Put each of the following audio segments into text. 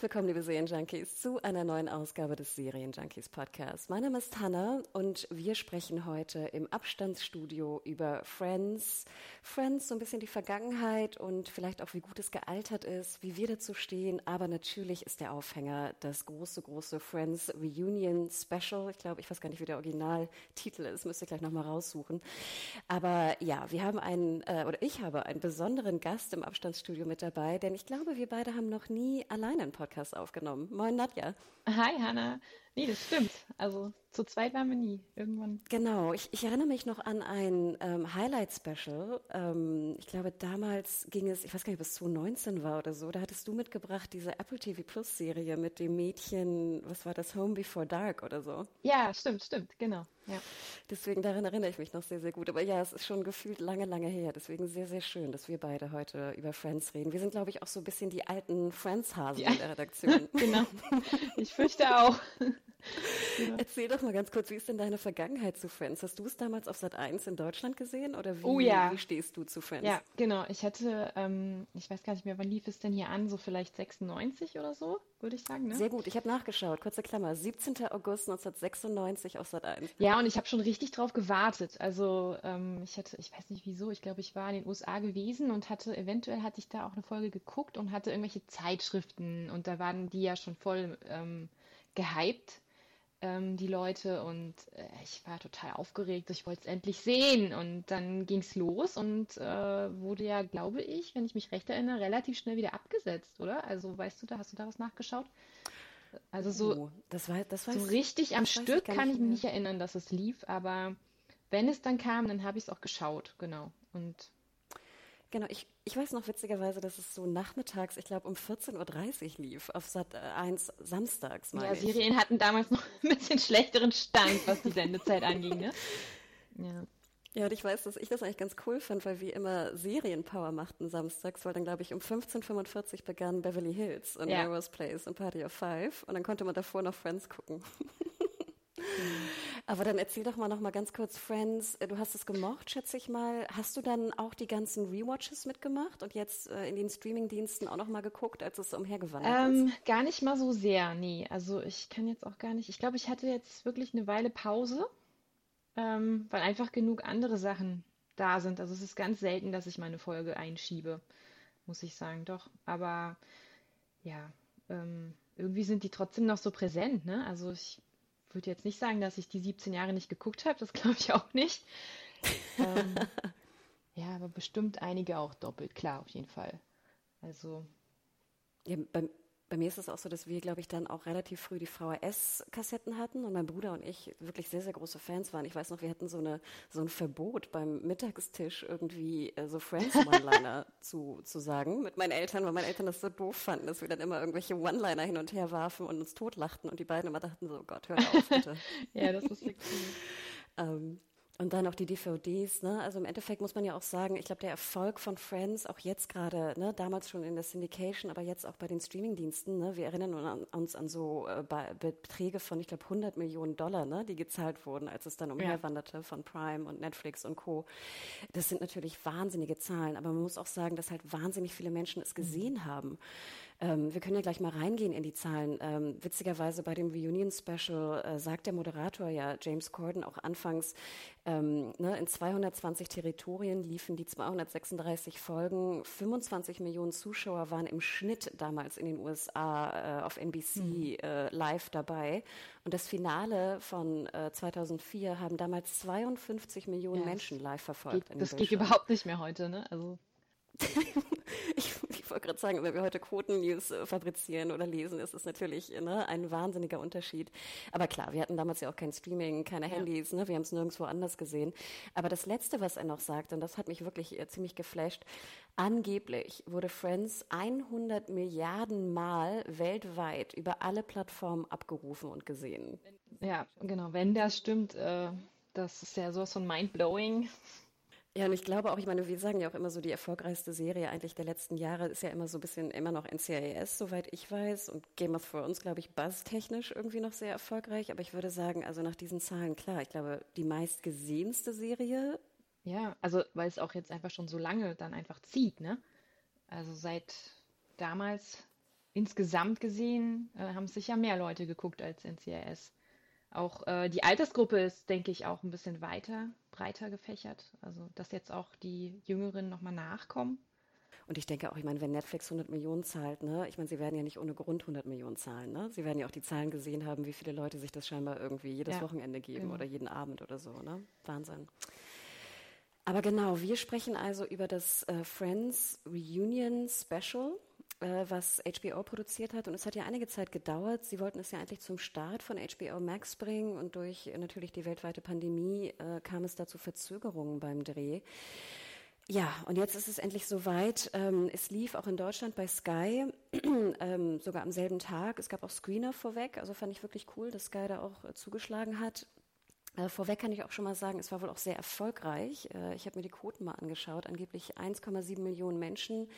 Herzlich willkommen, liebe Serienjunkies, zu einer neuen Ausgabe des Serienjunkies Podcasts. Mein Name ist Hanna und wir sprechen heute im Abstandsstudio über Friends. Friends, so ein bisschen die Vergangenheit und vielleicht auch, wie gut es gealtert ist, wie wir dazu stehen. Aber natürlich ist der Aufhänger das große, große Friends Reunion Special. Ich glaube, ich weiß gar nicht, wie der Originaltitel ist, müsste ich gleich nochmal raussuchen. Aber ja, wir haben einen, äh, oder ich habe einen besonderen Gast im Abstandsstudio mit dabei, denn ich glaube, wir beide haben noch nie alleine einen Podcast aufgenommen. Moin Nadja. Hi Hanna. Nee, das stimmt. Also zu zweit waren wir nie. Irgendwann. Genau. Ich, ich erinnere mich noch an ein ähm, Highlight-Special. Ähm, ich glaube, damals ging es, ich weiß gar nicht, ob es 2019 war oder so. Da hattest du mitgebracht diese Apple TV Plus Serie mit dem Mädchen, was war das, Home Before Dark oder so. Ja, stimmt, stimmt, genau. Ja. Deswegen daran erinnere ich mich noch sehr, sehr gut. Aber ja, es ist schon gefühlt lange, lange her. Deswegen sehr, sehr schön, dass wir beide heute über Friends reden. Wir sind, glaube ich, auch so ein bisschen die alten Friends-Hasen ja. in der Redaktion. genau. Ich fürchte auch. Genau. Erzähl doch mal ganz kurz, wie ist denn deine Vergangenheit zu Friends? Hast du es damals auf Sat 1 in Deutschland gesehen oder wie, oh, ja. wie stehst du zu Friends? Ja, genau. Ich hatte, ähm, ich weiß gar nicht mehr, wann lief es denn hier an? So vielleicht 96 oder so, würde ich sagen. Ne? Sehr gut. Ich habe nachgeschaut. Kurze Klammer. 17. August 1996 auf Sat 1. Ja, und ich habe schon richtig drauf gewartet. Also ähm, ich hatte, ich weiß nicht wieso, ich glaube, ich war in den USA gewesen und hatte, eventuell hatte ich da auch eine Folge geguckt und hatte irgendwelche Zeitschriften und da waren die ja schon voll ähm, gehypt ähm, die Leute und äh, ich war total aufgeregt. Ich wollte es endlich sehen und dann ging es los und äh, wurde ja, glaube ich, wenn ich mich recht erinnere, relativ schnell wieder abgesetzt, oder? Also weißt du da, hast du da was nachgeschaut? Also so, oh, das war, das so richtig am Stück ich kann ich mich nicht erinnern, dass es lief, aber wenn es dann kam, dann habe ich es auch geschaut, genau. Und Genau, ich, ich weiß noch witzigerweise, dass es so nachmittags, ich glaube um 14.30 Uhr lief, auf Sat 1 samstags. Ja, ich. Serien hatten damals noch ein bisschen schlechteren Stand, was die Sendezeit anging, ne? Ja. Ja, und ich weiß, dass ich das eigentlich ganz cool fand, weil wir immer Serienpower machten samstags, weil dann, glaube ich, um 15.45 Uhr begann Beverly Hills und ja. Melrose Place und Party of Five und dann konnte man davor noch Friends gucken. Aber dann erzähl doch mal noch mal ganz kurz, Friends, äh, du hast es gemocht, schätze ich mal. Hast du dann auch die ganzen Rewatches mitgemacht und jetzt äh, in den Streamingdiensten auch noch mal geguckt, als es umhergewandert ähm, ist? Gar nicht mal so sehr, nee. Also ich kann jetzt auch gar nicht. Ich glaube, ich hatte jetzt wirklich eine Weile Pause, ähm, weil einfach genug andere Sachen da sind. Also es ist ganz selten, dass ich meine Folge einschiebe, muss ich sagen, doch. Aber ja, ähm, irgendwie sind die trotzdem noch so präsent, ne? Also ich würde jetzt nicht sagen, dass ich die 17 Jahre nicht geguckt habe, das glaube ich auch nicht. ähm, ja, aber bestimmt einige auch doppelt, klar, auf jeden Fall. Also. Ja, bei, bei mir ist es auch so, dass wir, glaube ich, dann auch relativ früh die VHS-Kassetten hatten und mein Bruder und ich wirklich sehr, sehr große Fans waren. Ich weiß noch, wir hatten so, eine, so ein Verbot beim Mittagstisch irgendwie äh, so Friends-One-Liner zu, zu sagen mit meinen Eltern, weil meine Eltern das so doof fanden, dass wir dann immer irgendwelche One-Liner hin und her warfen und uns totlachten und die beiden immer dachten so, Gott, hör auf, bitte. ja, das ist wirklich. ähm, und dann auch die DVDs, ne? Also im Endeffekt muss man ja auch sagen, ich glaube, der Erfolg von Friends, auch jetzt gerade, ne, damals schon in der Syndication, aber jetzt auch bei den Streamingdiensten, ne, wir erinnern uns an so äh, Beträge von, ich glaube, 100 Millionen Dollar, ne, die gezahlt wurden, als es dann umherwanderte ja. von Prime und Netflix und Co. Das sind natürlich wahnsinnige Zahlen, aber man muss auch sagen, dass halt wahnsinnig viele Menschen es gesehen mhm. haben. Ähm, wir können ja gleich mal reingehen in die Zahlen. Ähm, witzigerweise bei dem Reunion Special äh, sagt der Moderator ja, James Corden, auch anfangs, ähm, ne, in 220 Territorien liefen die 236 Folgen. 25 Millionen Zuschauer waren im Schnitt damals in den USA äh, auf NBC mhm. äh, live dabei. Und das Finale von äh, 2004 haben damals 52 Millionen ja, Menschen live verfolgt. Geht, das geht überhaupt nicht mehr heute, ne? Also ich, ich wollte gerade sagen, wenn wir heute Quoten-News äh, fabrizieren oder lesen, ist es natürlich ne, ein wahnsinniger Unterschied. Aber klar, wir hatten damals ja auch kein Streaming, keine ja. Handys, ne, wir haben es nirgendwo anders gesehen. Aber das Letzte, was er noch sagt, und das hat mich wirklich äh, ziemlich geflasht, angeblich wurde Friends 100 Milliarden Mal weltweit über alle Plattformen abgerufen und gesehen. Ja, genau, wenn das stimmt, äh, das ist ja sowas von mindblowing. Ja, und ich glaube auch, ich meine, wir sagen ja auch immer so, die erfolgreichste Serie eigentlich der letzten Jahre ist ja immer so ein bisschen immer noch NCIS, soweit ich weiß. Und Game of Thrones, glaube ich, buzztechnisch irgendwie noch sehr erfolgreich. Aber ich würde sagen, also nach diesen Zahlen, klar, ich glaube, die meistgesehenste Serie. Ja, also weil es auch jetzt einfach schon so lange dann einfach zieht, ne? Also seit damals insgesamt gesehen äh, haben sicher mehr Leute geguckt als NCIS. Auch äh, die Altersgruppe ist, denke ich, auch ein bisschen weiter, breiter gefächert. Also, dass jetzt auch die Jüngeren nochmal nachkommen. Und ich denke auch, ich meine, wenn Netflix 100 Millionen zahlt, ne, ich meine, sie werden ja nicht ohne Grund 100 Millionen zahlen, ne? Sie werden ja auch die Zahlen gesehen haben, wie viele Leute sich das scheinbar irgendwie jedes ja, Wochenende geben genau. oder jeden Abend oder so, ne? Wahnsinn. Aber genau, wir sprechen also über das äh, Friends Reunion Special äh, was HBO produziert hat. Und es hat ja einige Zeit gedauert. Sie wollten es ja eigentlich zum Start von HBO Max bringen und durch äh, natürlich die weltweite Pandemie äh, kam es da zu Verzögerungen beim Dreh. Ja, und jetzt ist es endlich soweit. Ähm, es lief auch in Deutschland bei Sky, ähm, sogar am selben Tag. Es gab auch Screener vorweg, also fand ich wirklich cool, dass Sky da auch äh, zugeschlagen hat. Äh, vorweg kann ich auch schon mal sagen, es war wohl auch sehr erfolgreich. Äh, ich habe mir die Quoten mal angeschaut. Angeblich 1,7 Millionen Menschen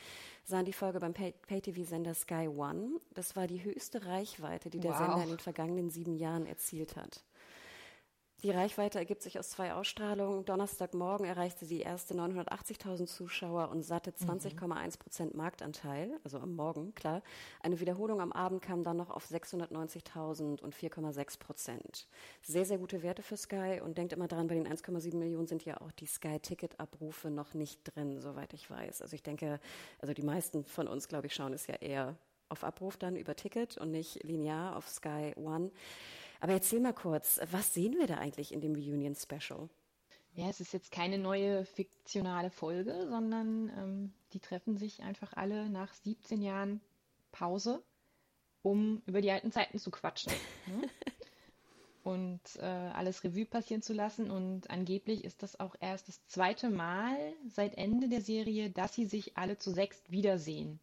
sahen die Folge beim Pay-TV-Sender Sky One. Das war die höchste Reichweite, die der wow. Sender in den vergangenen sieben Jahren erzielt hat. Die Reichweite ergibt sich aus zwei Ausstrahlungen. Donnerstagmorgen erreichte sie erste 980.000 Zuschauer und satte 20,1 Prozent Marktanteil, also am Morgen, klar. Eine Wiederholung am Abend kam dann noch auf 690.000 und 4,6 Prozent. Sehr, sehr gute Werte für Sky und denkt immer dran, bei den 1,7 Millionen sind ja auch die Sky-Ticket-Abrufe noch nicht drin, soweit ich weiß. Also ich denke, also die meisten von uns, glaube ich, schauen es ja eher auf Abruf dann über Ticket und nicht linear auf Sky One. Aber erzähl mal kurz, was sehen wir da eigentlich in dem Reunion Special? Ja, es ist jetzt keine neue fiktionale Folge, sondern ähm, die treffen sich einfach alle nach 17 Jahren Pause, um über die alten Zeiten zu quatschen. ne? Und äh, alles Revue passieren zu lassen. Und angeblich ist das auch erst das zweite Mal seit Ende der Serie, dass sie sich alle zu sechst wiedersehen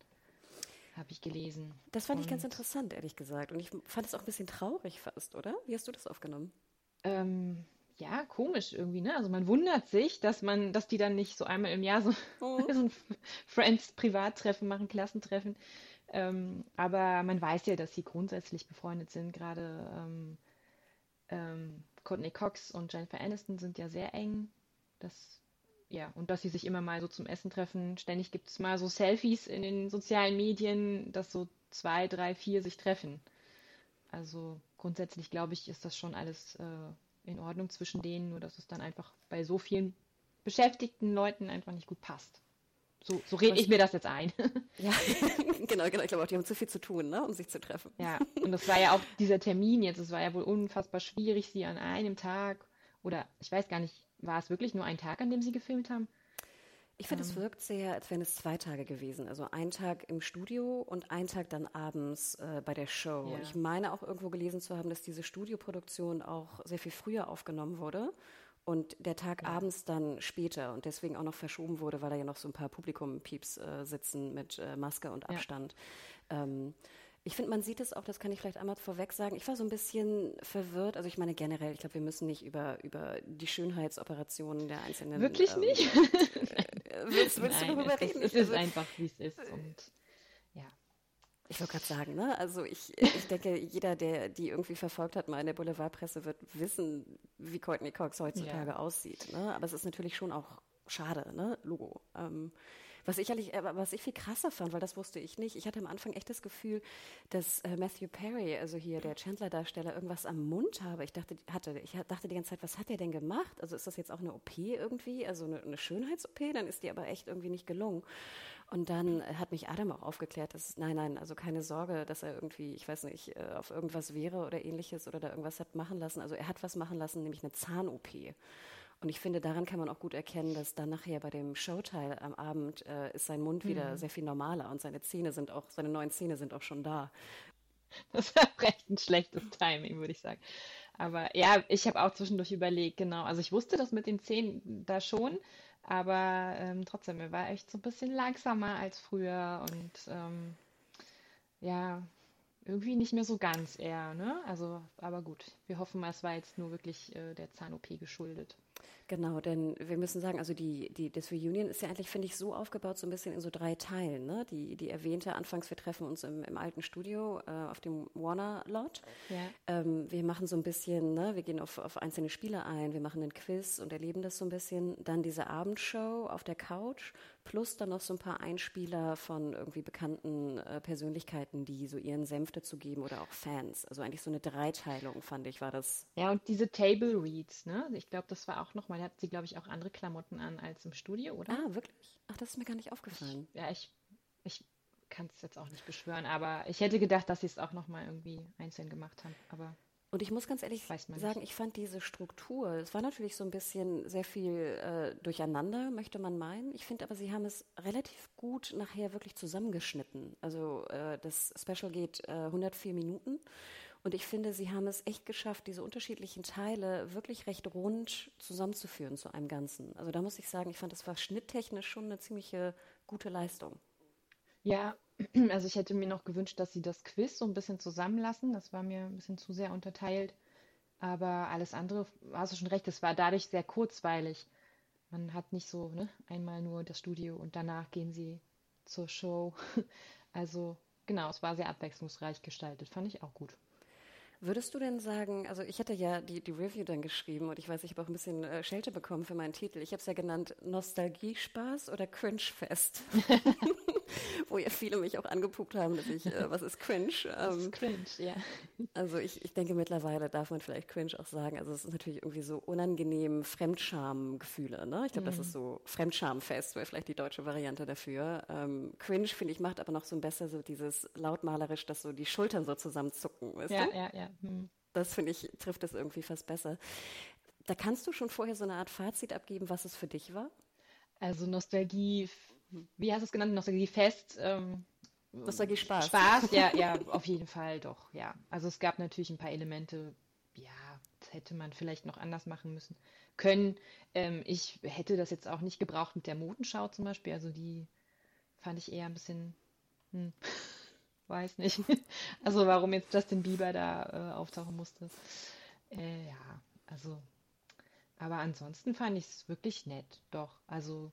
habe ich gelesen. Das fand und, ich ganz interessant, ehrlich gesagt. Und ich fand es auch ein bisschen traurig fast, oder? Wie hast du das aufgenommen? Ähm, ja, komisch irgendwie, ne? Also man wundert sich, dass man, dass die dann nicht so einmal im Jahr so, oh. so ein Friends-Privattreffen machen, Klassentreffen. Ähm, aber man weiß ja, dass sie grundsätzlich befreundet sind. Gerade ähm, ähm, Courtney Cox und Jennifer Aniston sind ja sehr eng. Das ja, und dass sie sich immer mal so zum Essen treffen. Ständig gibt es mal so Selfies in den sozialen Medien, dass so zwei, drei, vier sich treffen. Also grundsätzlich glaube ich, ist das schon alles äh, in Ordnung zwischen denen, nur dass es dann einfach bei so vielen beschäftigten Leuten einfach nicht gut passt. So, so rede ich mir das jetzt ein. ja, genau, genau. Ich glaube auch, die haben zu viel zu tun, ne, um sich zu treffen. Ja, und das war ja auch dieser Termin jetzt. Es war ja wohl unfassbar schwierig, sie an einem Tag oder ich weiß gar nicht, war es wirklich nur ein Tag, an dem Sie gefilmt haben? Ich finde, ähm. es wirkt sehr, als wären es zwei Tage gewesen. Also ein Tag im Studio und ein Tag dann abends äh, bei der Show. Ja. Ich meine auch irgendwo gelesen zu haben, dass diese Studioproduktion auch sehr viel früher aufgenommen wurde und der Tag ja. abends dann später und deswegen auch noch verschoben wurde, weil da ja noch so ein paar Publikum-Pieps äh, sitzen mit äh, Maske und Abstand. Ja. Ähm, ich finde, man sieht es auch, das kann ich vielleicht einmal vorweg sagen. Ich war so ein bisschen verwirrt. Also ich meine generell, ich glaube, wir müssen nicht über, über die Schönheitsoperationen der einzelnen. Wirklich ähm, nicht? Äh, willst, willst Nein, du darüber reden? Es ist, also, einfach, wie es ist. Und ja. Ich wollte gerade sagen, ne? Also ich, ich denke, jeder, der die irgendwie verfolgt hat, mal in der Boulevardpresse, wird wissen, wie Courtney Cox heutzutage ja. aussieht. Ne? Aber es ist natürlich schon auch schade, ne? Logo. Ähm, was ich, ehrlich, äh, was ich viel krasser fand, weil das wusste ich nicht, ich hatte am Anfang echt das Gefühl, dass äh, Matthew Perry, also hier der Chandler-Darsteller, irgendwas am Mund habe. Ich dachte, hatte, ich dachte die ganze Zeit, was hat er denn gemacht? Also ist das jetzt auch eine OP irgendwie, also eine, eine Schönheits-OP? Dann ist die aber echt irgendwie nicht gelungen. Und dann hat mich Adam auch aufgeklärt, dass nein, nein, also keine Sorge, dass er irgendwie, ich weiß nicht, äh, auf irgendwas wäre oder ähnliches oder da irgendwas hat machen lassen. Also er hat was machen lassen, nämlich eine Zahn-OP. Und ich finde, daran kann man auch gut erkennen, dass dann nachher bei dem Showteil am Abend äh, ist sein Mund wieder mhm. sehr viel normaler und seine Zähne sind auch, seine neuen Zähne sind auch schon da. Das war recht ein schlechtes Timing, würde ich sagen. Aber ja, ich habe auch zwischendurch überlegt, genau. Also ich wusste das mit den Zähnen da schon, aber ähm, trotzdem, er war echt so ein bisschen langsamer als früher und ähm, ja, irgendwie nicht mehr so ganz eher, ne? Also, aber gut, wir hoffen mal, es war jetzt nur wirklich äh, der Zahn-OP geschuldet. Genau, denn wir müssen sagen, also die, die, das Reunion ist ja eigentlich, finde ich, so aufgebaut, so ein bisschen in so drei Teilen. Ne? Die, die erwähnte, anfangs, wir treffen uns im, im alten Studio äh, auf dem Warner Lot. Ja. Ähm, wir machen so ein bisschen, ne? wir gehen auf, auf einzelne Spiele ein, wir machen einen Quiz und erleben das so ein bisschen. Dann diese Abendshow auf der Couch plus dann noch so ein paar Einspieler von irgendwie bekannten äh, Persönlichkeiten, die so ihren Senf dazu geben oder auch Fans. Also eigentlich so eine Dreiteilung, fand ich, war das. Ja, und diese Table Reads, ne? Ich glaube, das war auch nochmal, da hat sie, glaube ich, auch andere Klamotten an als im Studio, oder? Ah, wirklich? Ach, das ist mir gar nicht aufgefallen. Ich, ja, ich, ich kann es jetzt auch nicht beschwören, aber ich hätte gedacht, dass sie es auch nochmal irgendwie einzeln gemacht haben, aber. Und ich muss ganz ehrlich sagen, ich fand diese Struktur, es war natürlich so ein bisschen sehr viel äh, durcheinander, möchte man meinen. Ich finde aber, sie haben es relativ gut nachher wirklich zusammengeschnitten. Also äh, das Special geht äh, 104 Minuten und ich finde, sie haben es echt geschafft, diese unterschiedlichen Teile wirklich recht rund zusammenzuführen zu einem Ganzen. Also da muss ich sagen, ich fand, das war schnitttechnisch schon eine ziemliche gute Leistung. Ja, also ich hätte mir noch gewünscht, dass sie das Quiz so ein bisschen zusammenlassen. Das war mir ein bisschen zu sehr unterteilt. Aber alles andere, hast du schon recht, es war dadurch sehr kurzweilig. Man hat nicht so ne, einmal nur das Studio und danach gehen sie zur Show. Also genau, es war sehr abwechslungsreich gestaltet. Fand ich auch gut. Würdest du denn sagen, also ich hatte ja die, die Review dann geschrieben und ich weiß, ich habe auch ein bisschen äh, Schelte bekommen für meinen Titel. Ich habe es ja genannt Nostalgiespaß oder Cringe-Fest. Wo ja viele mich auch angepupt haben, dass ich, äh, was ist Cringe? Ähm, ist Cringe, ja. Also ich, ich denke mittlerweile darf man vielleicht Cringe auch sagen. Also es ist natürlich irgendwie so unangenehm Fremdschamgefühle. Ne? Ich glaube, mhm. das ist so Fremdschamfest, wäre vielleicht die deutsche Variante dafür. Ähm, Cringe, finde ich, macht aber noch so ein besser so dieses lautmalerisch, dass so die Schultern so zusammenzucken. Weißt ja, du? ja, ja. Hm. Das finde ich, trifft es irgendwie fast besser. Da kannst du schon vorher so eine Art Fazit abgeben, was es für dich war? Also Nostalgie, wie hast du es genannt? Nostalgie fest. Ähm, Nostalgie Spaß. Spaß, ja, ja, auf jeden Fall doch, ja. Also es gab natürlich ein paar Elemente, ja, das hätte man vielleicht noch anders machen müssen können. Ähm, ich hätte das jetzt auch nicht gebraucht mit der Modenschau zum Beispiel. Also die fand ich eher ein bisschen. Hm weiß nicht. Also warum jetzt Justin Bieber da äh, auftauchen musste. Äh, ja, also. Aber ansonsten fand ich es wirklich nett. Doch. Also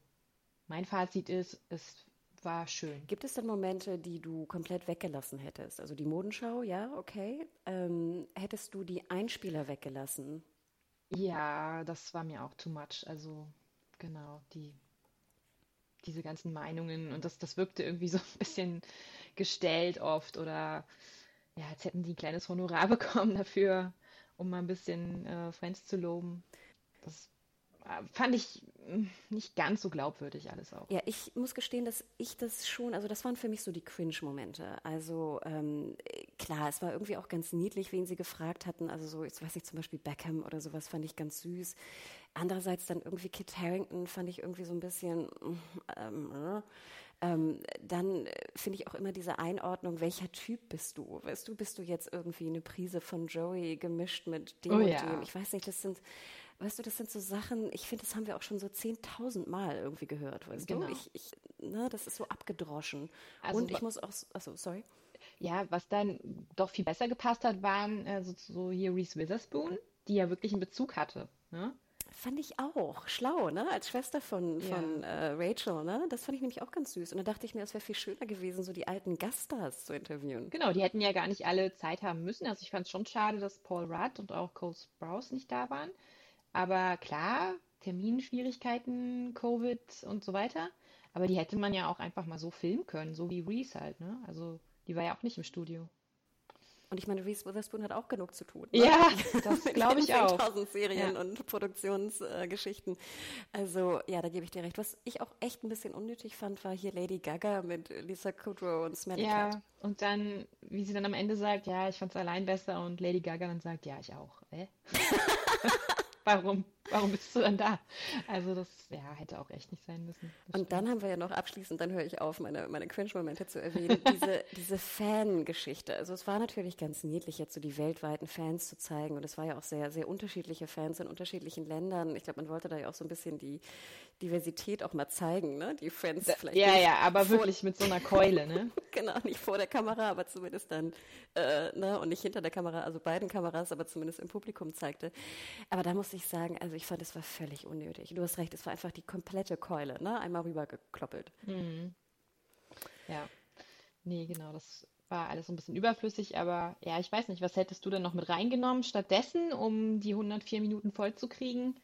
mein Fazit ist, es war schön. Gibt es denn Momente, die du komplett weggelassen hättest? Also die Modenschau, ja, okay. Ähm, hättest du die Einspieler weggelassen? Ja, das war mir auch too much. Also genau, die diese ganzen Meinungen und das, das wirkte irgendwie so ein bisschen gestellt oft oder ja, als hätten die ein kleines Honorar bekommen dafür, um mal ein bisschen äh, Friends zu loben. Das äh, fand ich hm, nicht ganz so glaubwürdig alles auch. Ja, ich muss gestehen, dass ich das schon, also das waren für mich so die Cringe-Momente. Also ähm, klar, es war irgendwie auch ganz niedlich, wen sie gefragt hatten. Also so, jetzt weiß ich zum Beispiel Beckham oder sowas fand ich ganz süß. Andererseits dann irgendwie Kit Harrington fand ich irgendwie so ein bisschen. Ähm, äh, ähm, dann finde ich auch immer diese Einordnung, welcher Typ bist du? Weißt du, bist du jetzt irgendwie eine Prise von Joey gemischt mit dem oh, und ja. dem? Ich weiß nicht, das sind, weißt du, das sind so Sachen, ich finde, das haben wir auch schon so 10.000 Mal irgendwie gehört, weißt genau. du? Ich, ich, ne, das ist so abgedroschen. Also, und ich muss auch, achso, sorry. Ja, was dann doch viel besser gepasst hat, waren äh, so, so hier Reese Witherspoon, die ja wirklich einen Bezug hatte. Ne? Fand ich auch. Schlau, ne? Als Schwester von, ja. von äh, Rachel, ne? Das fand ich nämlich auch ganz süß. Und da dachte ich mir, es wäre viel schöner gewesen, so die alten Gaststars zu interviewen. Genau, die hätten ja gar nicht alle Zeit haben müssen. Also ich fand es schon schade, dass Paul Rudd und auch Cole Sprouse nicht da waren. Aber klar, Terminschwierigkeiten, Covid und so weiter. Aber die hätte man ja auch einfach mal so filmen können, so wie Reese halt, ne? Also die war ja auch nicht im Studio. Und ich meine, Reese Witherspoon hat auch genug zu tun. Ne? Ja, das glaube ich auch. Tausend Serien ja. und Produktionsgeschichten. Äh, also ja, da gebe ich dir recht. Was ich auch echt ein bisschen unnötig fand, war hier Lady Gaga mit Lisa Kudrow und Smelly Ja, Cat. und dann, wie sie dann am Ende sagt, ja, ich fand es allein besser und Lady Gaga dann sagt, ja, ich auch. Äh? warum, warum bist du dann da? Also das ja, hätte auch echt nicht sein müssen. Und dann haben wir ja noch abschließend, dann höre ich auf, meine, meine Cringe-Momente zu erwähnen, diese, diese Fan-Geschichte. Also es war natürlich ganz niedlich, jetzt so die weltweiten Fans zu zeigen. Und es war ja auch sehr, sehr unterschiedliche Fans in unterschiedlichen Ländern. Ich glaube, man wollte da ja auch so ein bisschen die Diversität auch mal zeigen, ne? Die Friends vielleicht. Ja, ja, aber wirklich mit so einer Keule, ne? genau, nicht vor der Kamera, aber zumindest dann, äh, ne? Und nicht hinter der Kamera, also beiden Kameras, aber zumindest im Publikum zeigte. Aber da muss ich sagen, also ich fand, es war völlig unnötig. Du hast recht, es war einfach die komplette Keule, ne? Einmal rübergekloppelt. Mhm. Ja. Nee, genau, das war alles so ein bisschen überflüssig, aber ja, ich weiß nicht, was hättest du denn noch mit reingenommen stattdessen, um die 104 Minuten voll zu kriegen?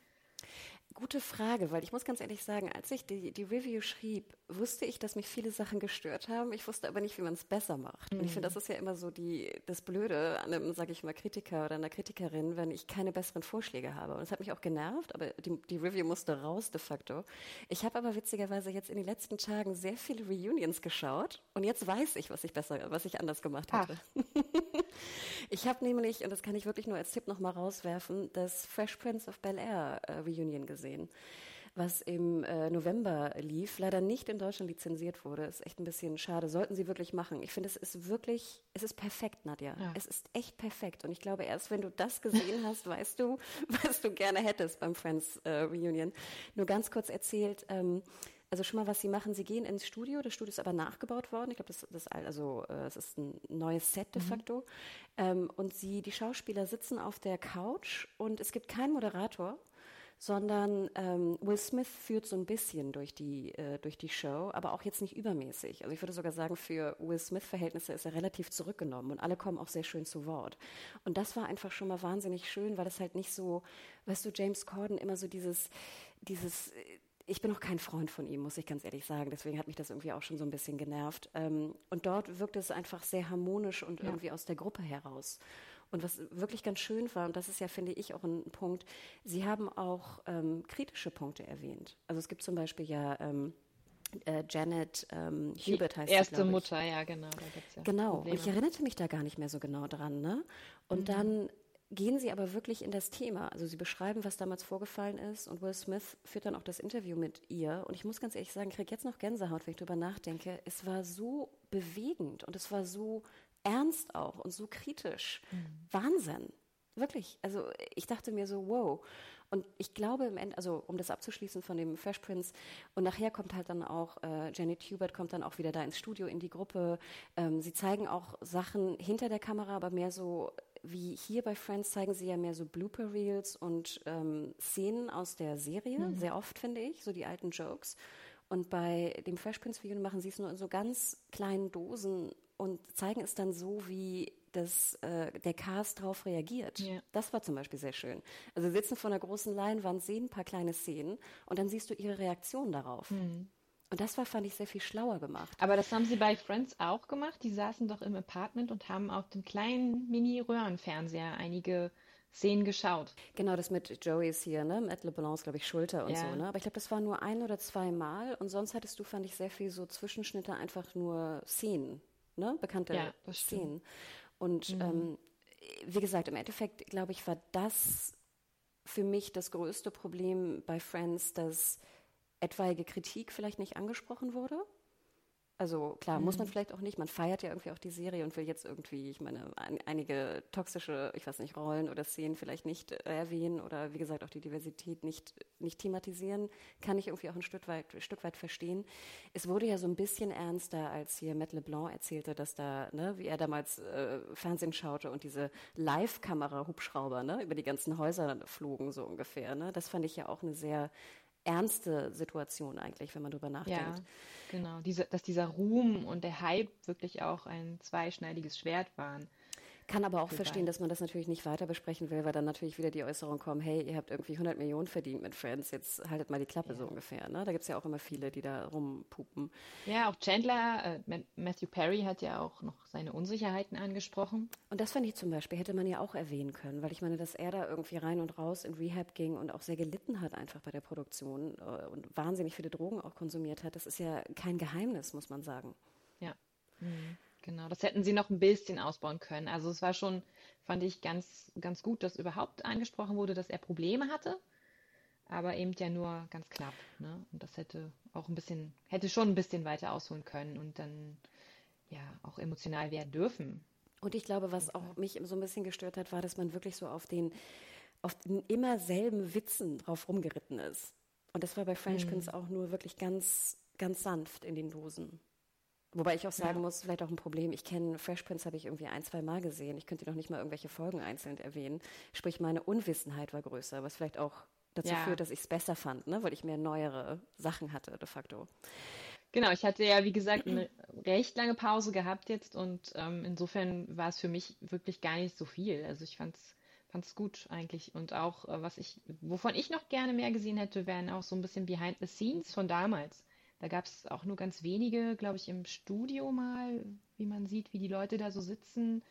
Gute Frage, weil ich muss ganz ehrlich sagen, als ich die, die Review schrieb, wusste ich, dass mich viele Sachen gestört haben. Ich wusste aber nicht, wie man es besser macht. Mhm. Und ich finde, mhm. das ist ja immer so die, das Blöde an einem, sage ich mal, Kritiker oder einer Kritikerin, wenn ich keine besseren Vorschläge habe. Und es hat mich auch genervt, aber die, die Review musste raus de facto. Ich habe aber witzigerweise jetzt in den letzten Tagen sehr viele Reunions geschaut und jetzt weiß ich, was ich besser, was ich anders gemacht hätte. ich habe nämlich, und das kann ich wirklich nur als Tipp nochmal rauswerfen, das Fresh Prince of Bel Air äh, Reunion gesehen was im äh, November lief, leider nicht in Deutschland lizenziert wurde. Ist echt ein bisschen schade. Sollten sie wirklich machen. Ich finde, es ist wirklich, es ist perfekt, Nadja. Ja. Es ist echt perfekt. Und ich glaube, erst wenn du das gesehen hast, weißt du, was du gerne hättest beim Friends äh, Reunion. Nur ganz kurz erzählt, ähm, also schon mal, was sie machen, sie gehen ins Studio, das Studio ist aber nachgebaut worden. Ich glaube, das, das, also, äh, es ist ein neues Set de mhm. facto. Mhm. Ähm, und sie, die Schauspieler sitzen auf der Couch und es gibt keinen Moderator sondern ähm, Will Smith führt so ein bisschen durch die, äh, durch die Show, aber auch jetzt nicht übermäßig. Also ich würde sogar sagen, für Will Smith-Verhältnisse ist er relativ zurückgenommen und alle kommen auch sehr schön zu Wort. Und das war einfach schon mal wahnsinnig schön, weil es halt nicht so, weißt du, James Corden immer so dieses, dieses, ich bin auch kein Freund von ihm, muss ich ganz ehrlich sagen. Deswegen hat mich das irgendwie auch schon so ein bisschen genervt. Ähm, und dort wirkt es einfach sehr harmonisch und ja. irgendwie aus der Gruppe heraus. Und was wirklich ganz schön war, und das ist ja, finde ich, auch ein Punkt, Sie haben auch ähm, kritische Punkte erwähnt. Also es gibt zum Beispiel ja ähm, äh, Janet ähm, Hubert heißt die Erste sie, Mutter, ja, genau. Ja genau, Probleme. und ich erinnerte mich da gar nicht mehr so genau dran. Ne? Und mhm. dann gehen sie aber wirklich in das Thema. Also sie beschreiben, was damals vorgefallen ist und Will Smith führt dann auch das Interview mit ihr. Und ich muss ganz ehrlich sagen, ich kriege jetzt noch Gänsehaut, wenn ich darüber nachdenke. Es war so bewegend und es war so ernst auch und so kritisch. Mhm. Wahnsinn. Wirklich. Also ich dachte mir so, wow. Und ich glaube im Ende, also um das abzuschließen von dem Fresh Prince, und nachher kommt halt dann auch, äh, Janet Hubert kommt dann auch wieder da ins Studio, in die Gruppe. Ähm, sie zeigen auch Sachen hinter der Kamera, aber mehr so, wie hier bei Friends zeigen sie ja mehr so Blooper Reels und ähm, Szenen aus der Serie, mhm. sehr oft finde ich, so die alten Jokes. Und bei dem Fresh Prince Video machen sie es nur in so ganz kleinen Dosen und zeigen es dann so, wie das, äh, der Cast darauf reagiert. Ja. Das war zum Beispiel sehr schön. Also sie sitzen vor einer großen Leinwand, sehen ein paar kleine Szenen und dann siehst du ihre Reaktion darauf. Mhm. Und das war, fand ich, sehr viel schlauer gemacht. Aber das haben sie bei Friends auch gemacht. Die saßen doch im Apartment und haben auf dem kleinen Mini-Röhrenfernseher einige Szenen geschaut. Genau, das mit Joey ist hier, ne? Matt LeBlanc, glaube ich, Schulter und ja. so, ne? Aber ich glaube, das war nur ein oder zwei Mal und sonst hattest du, fand ich, sehr viel so Zwischenschnitte, einfach nur Szenen ne? bekannte ja, Szenen. Und mhm. ähm, wie gesagt, im Endeffekt, glaube ich, war das für mich das größte Problem bei Friends, dass etwaige Kritik vielleicht nicht angesprochen wurde. Also klar, mhm. muss man mhm. vielleicht auch nicht. Man feiert ja irgendwie auch die Serie und will jetzt irgendwie, ich meine, ein, einige toxische, ich weiß nicht, Rollen oder Szenen vielleicht nicht äh, erwähnen oder wie gesagt auch die Diversität nicht, nicht thematisieren, kann ich irgendwie auch ein Stück weit, Stück weit verstehen. Es wurde ja so ein bisschen ernster, als hier Matt LeBlanc erzählte, dass da, ne, wie er damals äh, Fernsehen schaute und diese Live-Kamera-Hubschrauber ne, über die ganzen Häuser flogen, so ungefähr. Ne? Das fand ich ja auch eine sehr ernste Situation eigentlich, wenn man darüber nachdenkt. Ja, genau. Diese, dass dieser Ruhm und der Hype wirklich auch ein zweischneidiges Schwert waren. Kann aber auch verstehen, dass man das natürlich nicht weiter besprechen will, weil dann natürlich wieder die Äußerung kommt, hey, ihr habt irgendwie 100 Millionen verdient mit Friends, jetzt haltet mal die Klappe ja. so ungefähr. Ne? Da gibt es ja auch immer viele, die da rumpupen. Ja, auch Chandler, äh, Matthew Perry hat ja auch noch seine Unsicherheiten angesprochen. Und das fand ich zum Beispiel, hätte man ja auch erwähnen können, weil ich meine, dass er da irgendwie rein und raus in Rehab ging und auch sehr gelitten hat einfach bei der Produktion äh, und wahnsinnig viele Drogen auch konsumiert hat, das ist ja kein Geheimnis, muss man sagen. Ja. Mhm. Genau, das hätten sie noch ein bisschen ausbauen können. Also es war schon, fand ich ganz, ganz gut, dass überhaupt angesprochen wurde, dass er Probleme hatte, aber eben ja nur ganz knapp. Ne? Und das hätte auch ein bisschen, hätte schon ein bisschen weiter ausholen können und dann ja auch emotional werden dürfen. Und ich glaube, was auch mich so ein bisschen gestört hat, war, dass man wirklich so auf den, auf den immer selben Witzen drauf rumgeritten ist. Und das war bei French mhm. Prince auch nur wirklich ganz, ganz sanft in den Dosen. Wobei ich auch sagen ja. muss, vielleicht auch ein Problem. Ich kenne Fresh Prince, habe ich irgendwie ein, zwei Mal gesehen. Ich könnte noch nicht mal irgendwelche Folgen einzeln erwähnen. Sprich, meine Unwissenheit war größer, was vielleicht auch dazu ja. führt, dass ich es besser fand, ne? weil ich mehr neuere Sachen hatte, de facto. Genau, ich hatte ja, wie gesagt, eine recht lange Pause gehabt jetzt und ähm, insofern war es für mich wirklich gar nicht so viel. Also ich fand es gut eigentlich. Und auch, äh, was ich, wovon ich noch gerne mehr gesehen hätte, wären auch so ein bisschen Behind the Scenes von damals. Da gab es auch nur ganz wenige, glaube ich, im Studio mal, wie man sieht, wie die Leute da so sitzen.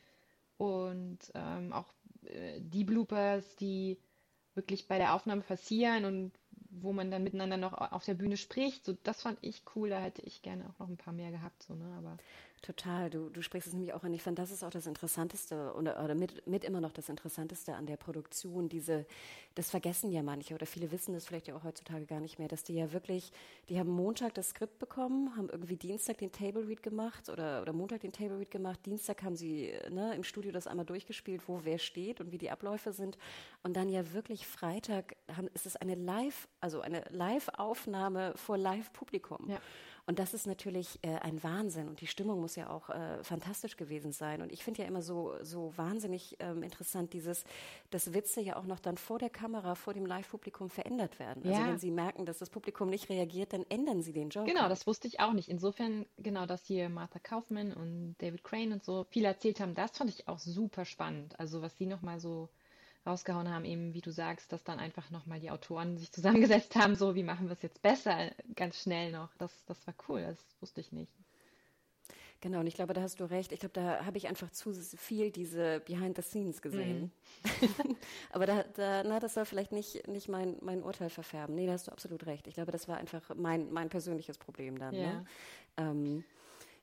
Und ähm, auch äh, die Bloopers, die wirklich bei der Aufnahme passieren und wo man dann miteinander noch auf der Bühne spricht. So, das fand ich cool. Da hätte ich gerne auch noch ein paar mehr gehabt. So, ne? Aber Total, du, du sprichst es nämlich auch an. Ich fand, das ist auch das Interessanteste oder, oder mit, mit immer noch das Interessanteste an der Produktion. Diese, das vergessen ja manche oder viele wissen das vielleicht ja auch heutzutage gar nicht mehr, dass die ja wirklich, die haben Montag das Skript bekommen, haben irgendwie Dienstag den Table Read gemacht oder, oder Montag den Table Read gemacht. Dienstag haben sie ne, im Studio das einmal durchgespielt, wo wer steht und wie die Abläufe sind. Und dann ja wirklich Freitag haben, ist es eine Live, also eine Live-Aufnahme vor Live-Publikum. Ja. Und das ist natürlich äh, ein Wahnsinn und die Stimmung muss ja auch äh, fantastisch gewesen sein. Und ich finde ja immer so, so wahnsinnig ähm, interessant dieses, dass Witze ja auch noch dann vor der Kamera, vor dem Live-Publikum verändert werden. Also ja. wenn Sie merken, dass das Publikum nicht reagiert, dann ändern Sie den Joke. Genau, das wusste ich auch nicht. Insofern, genau, dass hier Martha Kaufman und David Crane und so viel erzählt haben, das fand ich auch super spannend. Also was Sie nochmal so rausgehauen haben, eben wie du sagst, dass dann einfach nochmal die Autoren sich zusammengesetzt haben, so wie machen wir es jetzt besser, ganz schnell noch. Das, das war cool, das wusste ich nicht. Genau, und ich glaube, da hast du recht. Ich glaube, da habe ich einfach zu viel diese Behind the Scenes gesehen. Mhm. Aber da, da, na, das soll vielleicht nicht, nicht mein, mein Urteil verfärben. Nee, da hast du absolut recht. Ich glaube, das war einfach mein, mein persönliches Problem dann. Ne? Ja. Ne? Ähm,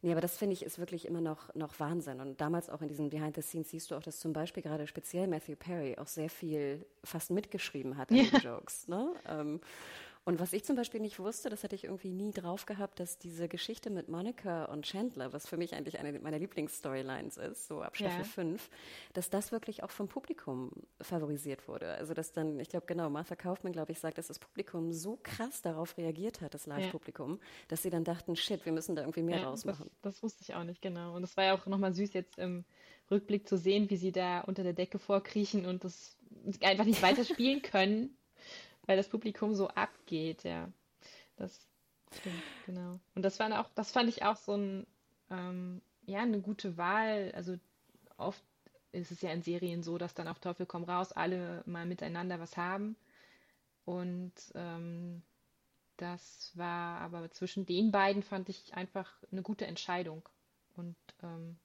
Nee, aber das finde ich ist wirklich immer noch, noch Wahnsinn. Und damals auch in diesen Behind the Scenes siehst du auch, dass zum Beispiel gerade speziell Matthew Perry auch sehr viel fast mitgeschrieben hat an ja. den Jokes. Ne? Ähm, und was ich zum Beispiel nicht wusste, das hatte ich irgendwie nie drauf gehabt, dass diese Geschichte mit Monica und Chandler, was für mich eigentlich eine meiner Lieblingsstorylines ist, so ab Staffel ja. 5, dass das wirklich auch vom Publikum favorisiert wurde. Also dass dann, ich glaube genau, Martha Kaufmann, glaube ich, sagt, dass das Publikum so krass darauf reagiert hat, das Live-Publikum, ja. dass sie dann dachten, shit, wir müssen da irgendwie mehr ja, rausmachen. Das, das, wusste ich auch nicht, genau. Und es war ja auch nochmal süß jetzt im Rückblick zu sehen, wie sie da unter der Decke vorkriechen und das einfach nicht weiter spielen können weil das Publikum so abgeht, ja. Das stimmt, genau. Und das war auch, das fand ich auch so ein, ähm, ja, eine gute Wahl. Also oft ist es ja in Serien so, dass dann auf Teufel komm raus alle mal miteinander was haben. Und ähm, das war aber zwischen den beiden fand ich einfach eine gute Entscheidung. Und ähm,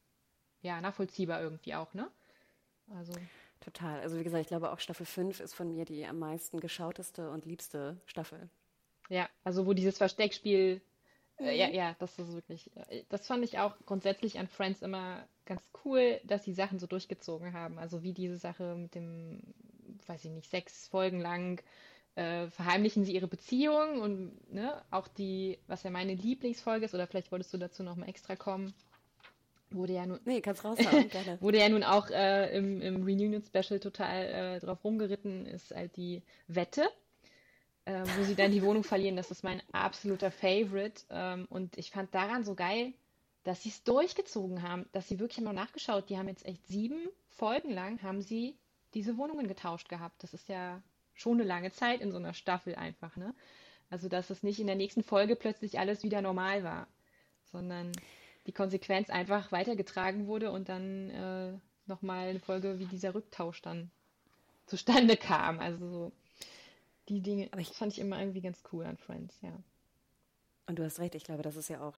ja, nachvollziehbar irgendwie auch, ne? Also. Total. Also wie gesagt, ich glaube auch Staffel 5 ist von mir die am meisten geschauteste und liebste Staffel. Ja, also wo dieses Versteckspiel, äh, mhm. äh, ja, ja, das ist wirklich, äh, das fand ich auch grundsätzlich an Friends immer ganz cool, dass die Sachen so durchgezogen haben. Also wie diese Sache mit dem, weiß ich nicht, sechs Folgen lang äh, verheimlichen sie ihre Beziehung und ne, auch die, was ja meine Lieblingsfolge ist, oder vielleicht wolltest du dazu nochmal extra kommen, Wurde ja nun, nee, kannst raushauen, gerne. wurde ja nun auch äh, im, im Reunion-Special total äh, drauf rumgeritten, ist halt die Wette, äh, wo sie dann die Wohnung verlieren. Das ist mein absoluter Favorite. Ähm, und ich fand daran so geil, dass sie es durchgezogen haben, dass sie wirklich mal nachgeschaut, die haben jetzt echt sieben Folgen lang, haben sie diese Wohnungen getauscht gehabt. Das ist ja schon eine lange Zeit in so einer Staffel einfach, ne? Also, dass es nicht in der nächsten Folge plötzlich alles wieder normal war, sondern die Konsequenz einfach weitergetragen wurde und dann äh, nochmal eine Folge wie dieser Rücktausch dann zustande kam. Also so die Dinge, aber ich fand ich immer irgendwie ganz cool an Friends, ja. Und du hast recht, ich glaube, das ist ja auch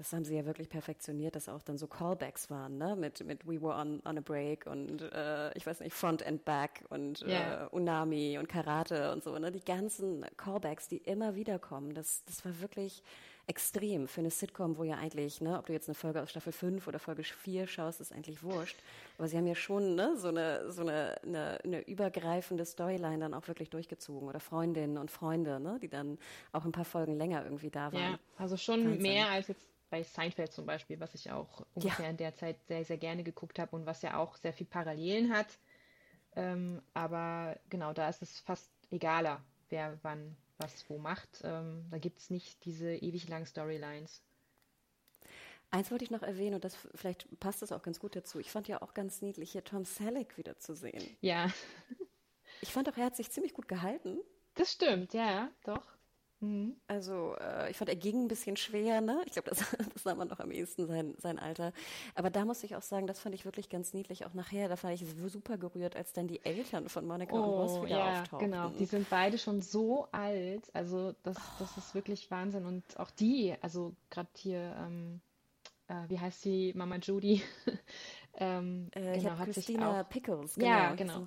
Das haben sie ja wirklich perfektioniert, dass auch dann so Callbacks waren, ne? Mit, mit We Were on, on a Break und äh, ich weiß nicht, Front and Back und Ja. äh, Unami und Karate und so, ne? Die ganzen Callbacks, die immer wieder kommen, das, das war wirklich extrem für eine Sitcom, wo ja eigentlich, ne, ob du jetzt eine Folge aus Staffel 5 oder Folge 4 schaust, ist eigentlich wurscht. Aber sie haben ja schon ne, so, eine, so eine, eine, eine übergreifende Storyline dann auch wirklich durchgezogen. Oder Freundinnen und Freunde, ne, die dann auch ein paar Folgen länger irgendwie da waren. Ja, also schon Wahnsinn. mehr als jetzt bei Seinfeld zum Beispiel, was ich auch ungefähr in der Zeit sehr, sehr gerne geguckt habe und was ja auch sehr viel Parallelen hat. Ähm, aber genau, da ist es fast egaler, wer wann was wo macht. Ähm, da gibt es nicht diese ewig langen Storylines. Eins wollte ich noch erwähnen und das vielleicht passt das auch ganz gut dazu. Ich fand ja auch ganz niedlich hier Tom Selleck wieder zu sehen. Ja, Ich fand auch, er hat sich ziemlich gut gehalten. das stimmt, ja, doch. Mhm. Also äh, ich fand, er ging ein bisschen schwer, ne? Ich glaube, das, das sah man noch am ehesten sein, sein Alter. Aber da muss ich auch sagen, das fand ich wirklich ganz niedlich. Auch nachher, da war ich super gerührt, als dann die Eltern von Monica und Ross Oh, wieder ja, auftauchten. genau. Die sind beide schon so alt. Also das, das ist wirklich Wahnsinn. Und auch die, also gerade hier, ähm, äh, wie heißt die Mama Judy? ähm, Äh, genau, hat sich Christina auch, Pickles, Ja, genau, genau.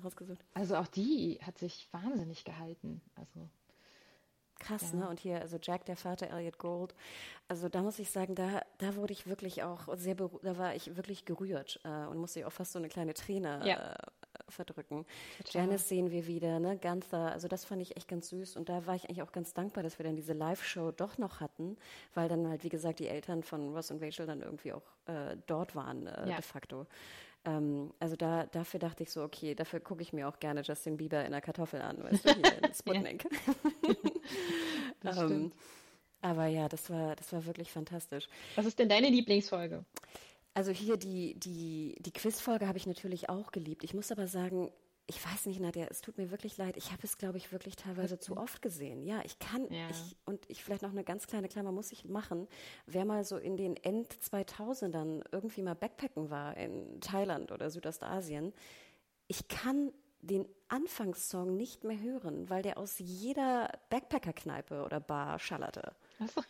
also auch die hat sich wahnsinnig gehalten. Also Krass, Ja. ne? Und hier, also Jack, der Vater, Elliot Gold. Also da muss ich sagen, da, da wurde ich wirklich auch sehr, da war ich wirklich gerührt äh, und musste auch fast so eine kleine Träne Ja. äh, verdrücken. Total. Janice sehen wir wieder, ne? Gunther, also das fand ich echt ganz süß und da war ich eigentlich auch ganz dankbar, dass wir dann diese Live-Show doch noch hatten, weil dann halt, wie gesagt, die Eltern von Ross und Rachel dann irgendwie auch äh, dort waren, äh, Ja. de facto. Ähm, also da, dafür dachte ich so, okay, dafür gucke ich mir auch gerne Justin Bieber in der Kartoffel an, weißt du, hier in Sputnik. das Ähm, aber ja, das war, das war wirklich fantastisch. Was ist denn deine Lieblingsfolge? Also hier die, die, die Quizfolge habe ich natürlich auch geliebt. Ich muss aber sagen, ich weiß nicht, Nadja, es tut mir wirklich leid. Ich habe es, glaube ich, wirklich teilweise zu oft gesehen. Ja, ich kann, Ja. ich, und ich vielleicht noch eine ganz kleine Klammer muss ich machen. Wer mal so in den End-2000ern irgendwie mal Backpacken war in Thailand oder Südostasien, ich kann den Anfangssong nicht mehr hören, weil der aus jeder Backpacker-Kneipe oder Bar schallerte. Achso.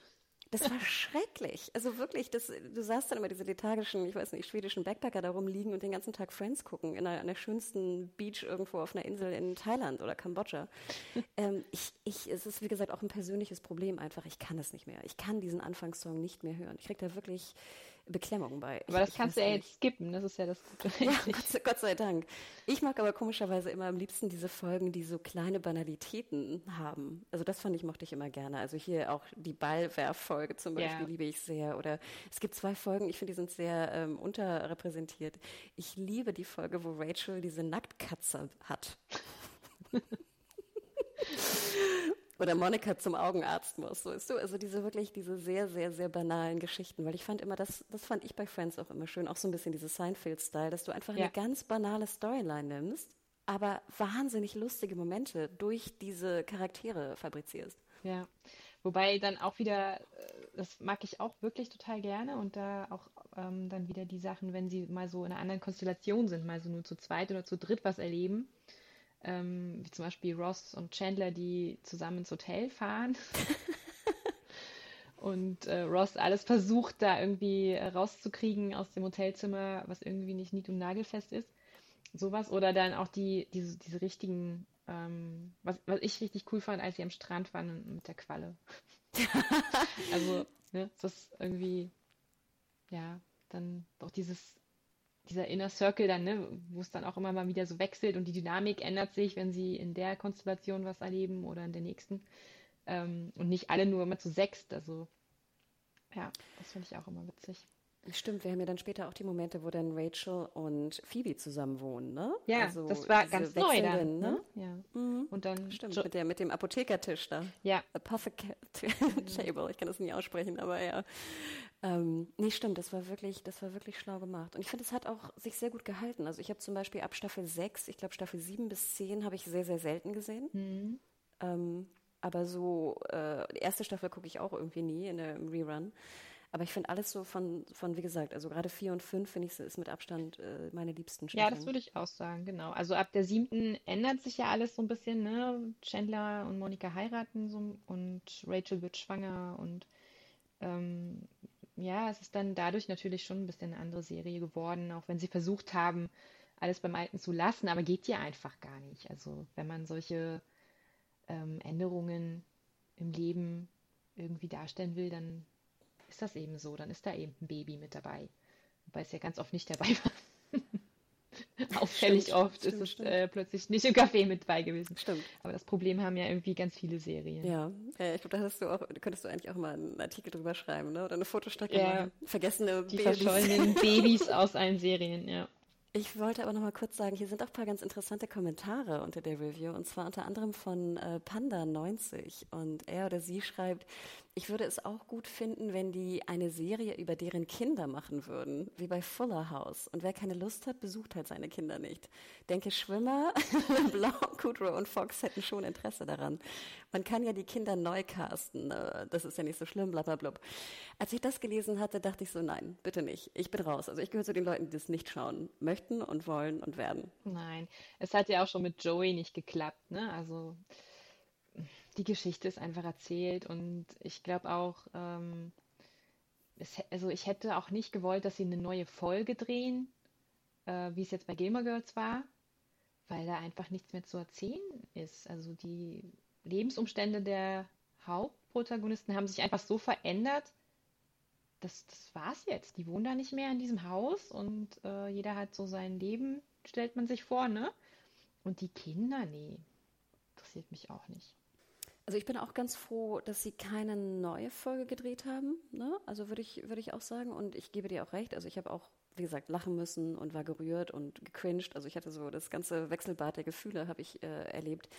Das war schrecklich. Also wirklich, das, du sahst dann immer diese lethargischen, ich weiß nicht, schwedischen Backpacker da rumliegen und den ganzen Tag Friends gucken in einer, an der schönsten Beach irgendwo auf einer Insel in Thailand oder Kambodscha. ähm, ich, ich, es ist wie gesagt auch ein persönliches Problem einfach. Ich kann es nicht mehr. Ich kann diesen Anfangssong nicht mehr hören. Ich kriege da wirklich Beklemmung bei. Aber ich, das ich kannst du ja auch jetzt skippen, das ist ja das Gute. Ja, Gott sei, Gott sei Dank. Ich mag aber komischerweise immer am liebsten diese Folgen, die so kleine Banalitäten haben. Also das fand ich, mochte ich immer gerne. Also hier auch die Ballwerffolge zum Ja. Beispiel liebe ich sehr. Oder es gibt zwei Folgen, ich finde, die sind sehr ähm, unterrepräsentiert. Ich liebe die Folge, wo Rachel diese Nacktkatze hat. Oder Monika zum Augenarzt muss, weißt du? Also diese wirklich, diese sehr, sehr, sehr banalen Geschichten, weil ich fand immer, das, das fand ich bei Friends auch immer schön, auch so ein bisschen dieses Seinfeld-Style, dass du einfach Ja. eine ganz banale Storyline nimmst, aber wahnsinnig lustige Momente durch diese Charaktere fabrizierst. Ja, wobei dann auch wieder, äh, das mag ich auch wirklich total gerne und da auch ähm, dann wieder die Sachen, wenn sie mal so in einer anderen Konstellation sind, mal so nur zu zweit oder zu dritt was erleben, ähm, wie zum Beispiel Ross und Chandler, die zusammen ins Hotel fahren und äh, Ross alles versucht, da irgendwie rauszukriegen aus dem Hotelzimmer, was irgendwie nicht nied- und nagelfest ist. Sowas. Oder dann auch die, diese, diese richtigen, ähm, was, was ich richtig cool fand, als sie am Strand waren mit der Qualle. Also, ne, das ist irgendwie, ja, dann doch dieses, dieser Inner Circle dann, ne, wo es dann auch immer mal wieder so wechselt und die Dynamik ändert sich, wenn sie in der Konstellation was erleben oder in der nächsten. Ähm, und nicht alle nur immer zu sechst. Also, ja, das finde ich auch immer witzig. Stimmt, wir haben ja dann später auch die Momente, wo dann Rachel und Phoebe zusammen wohnen, ne? Ja, also das war ganz neu dann, ne? Ja. Mhm. Und dann Stimmt, mit, der, mit dem Apothekertisch da. Ja. Apothecary Table, ich kann das nicht aussprechen, aber ja. Ähm, nee, stimmt, das war wirklich, das war wirklich schlau gemacht. Und ich finde, es hat auch sich sehr gut gehalten. Also ich habe zum Beispiel ab Staffel 6, ich glaube Staffel 7 bis 10 habe ich sehr, sehr selten gesehen. Mhm. Ähm, aber so, äh, die erste Staffel gucke ich auch irgendwie nie in der, im Rerun. Aber ich finde alles so von, von, wie gesagt, also gerade vier und fünf finde ich, ist mit Abstand äh, meine liebsten Staffeln. Ja, das würde ich auch sagen, genau. Also ab der siebten ändert sich ja alles so ein bisschen, ne? Chandler und Monika heiraten so, und Rachel wird schwanger und ähm, ja, es ist dann dadurch natürlich schon ein bisschen eine andere Serie geworden, auch wenn sie versucht haben, alles beim Alten zu lassen, aber geht ja einfach gar nicht. Also wenn man solche ähm, Änderungen im Leben irgendwie darstellen will, dann ist das eben so. Dann ist da eben ein Baby mit dabei. Wobei es ja ganz oft nicht dabei war. Auffällig stimmt, oft stimmt, ist es äh, plötzlich nicht im Café mit dabei gewesen. Stimmt. Aber das Problem haben ja irgendwie ganz viele Serien. Ja, äh, ich glaube, da hast du auch, könntest du eigentlich auch mal einen Artikel drüber schreiben, ne? Oder eine Fotostrecke ja. machen. Vergessene Die Babys. verschollenen Babys aus allen Serien, ja. Ich wollte aber noch mal kurz sagen, hier sind auch ein paar ganz interessante Kommentare unter der Review und zwar unter anderem von äh, Panda90 und er oder sie schreibt, ich würde es auch gut finden, wenn die eine Serie über deren Kinder machen würden, wie bei Fuller House. Und wer keine Lust hat, besucht halt seine Kinder nicht. Denke, Schwimmer, Blanc, Kudrow und Fox hätten schon Interesse daran. Man kann ja die Kinder neu casten. Ne? Das ist ja nicht so schlimm, blablabla. Als ich das gelesen hatte, dachte ich so, nein, bitte nicht. Ich bin raus. Also ich gehöre zu den Leuten, die das nicht schauen möchten und wollen und werden. Nein, es hat ja auch schon mit Joey nicht geklappt. Ne? Also die Geschichte ist einfach erzählt und ich glaube auch, ähm, es, also ich hätte auch nicht gewollt, dass sie eine neue Folge drehen, äh, wie es jetzt bei Gamer Girls war, weil da einfach nichts mehr zu erzählen ist. Also die Lebensumstände der Hauptprotagonisten haben sich einfach so verändert, das, das war's jetzt. Die wohnen da nicht mehr in diesem Haus und äh, jeder hat so sein Leben, stellt man sich vor, ne? Und die Kinder, nee, interessiert mich auch nicht. Also ich bin auch ganz froh, dass sie keine neue Folge gedreht haben. Ne? Also würde ich, würde ich auch sagen. Und ich gebe dir auch recht. Also ich habe auch, wie gesagt, lachen müssen und war gerührt und gecringed. Also ich hatte so das ganze Wechselbad der Gefühle habe ich äh, erlebt.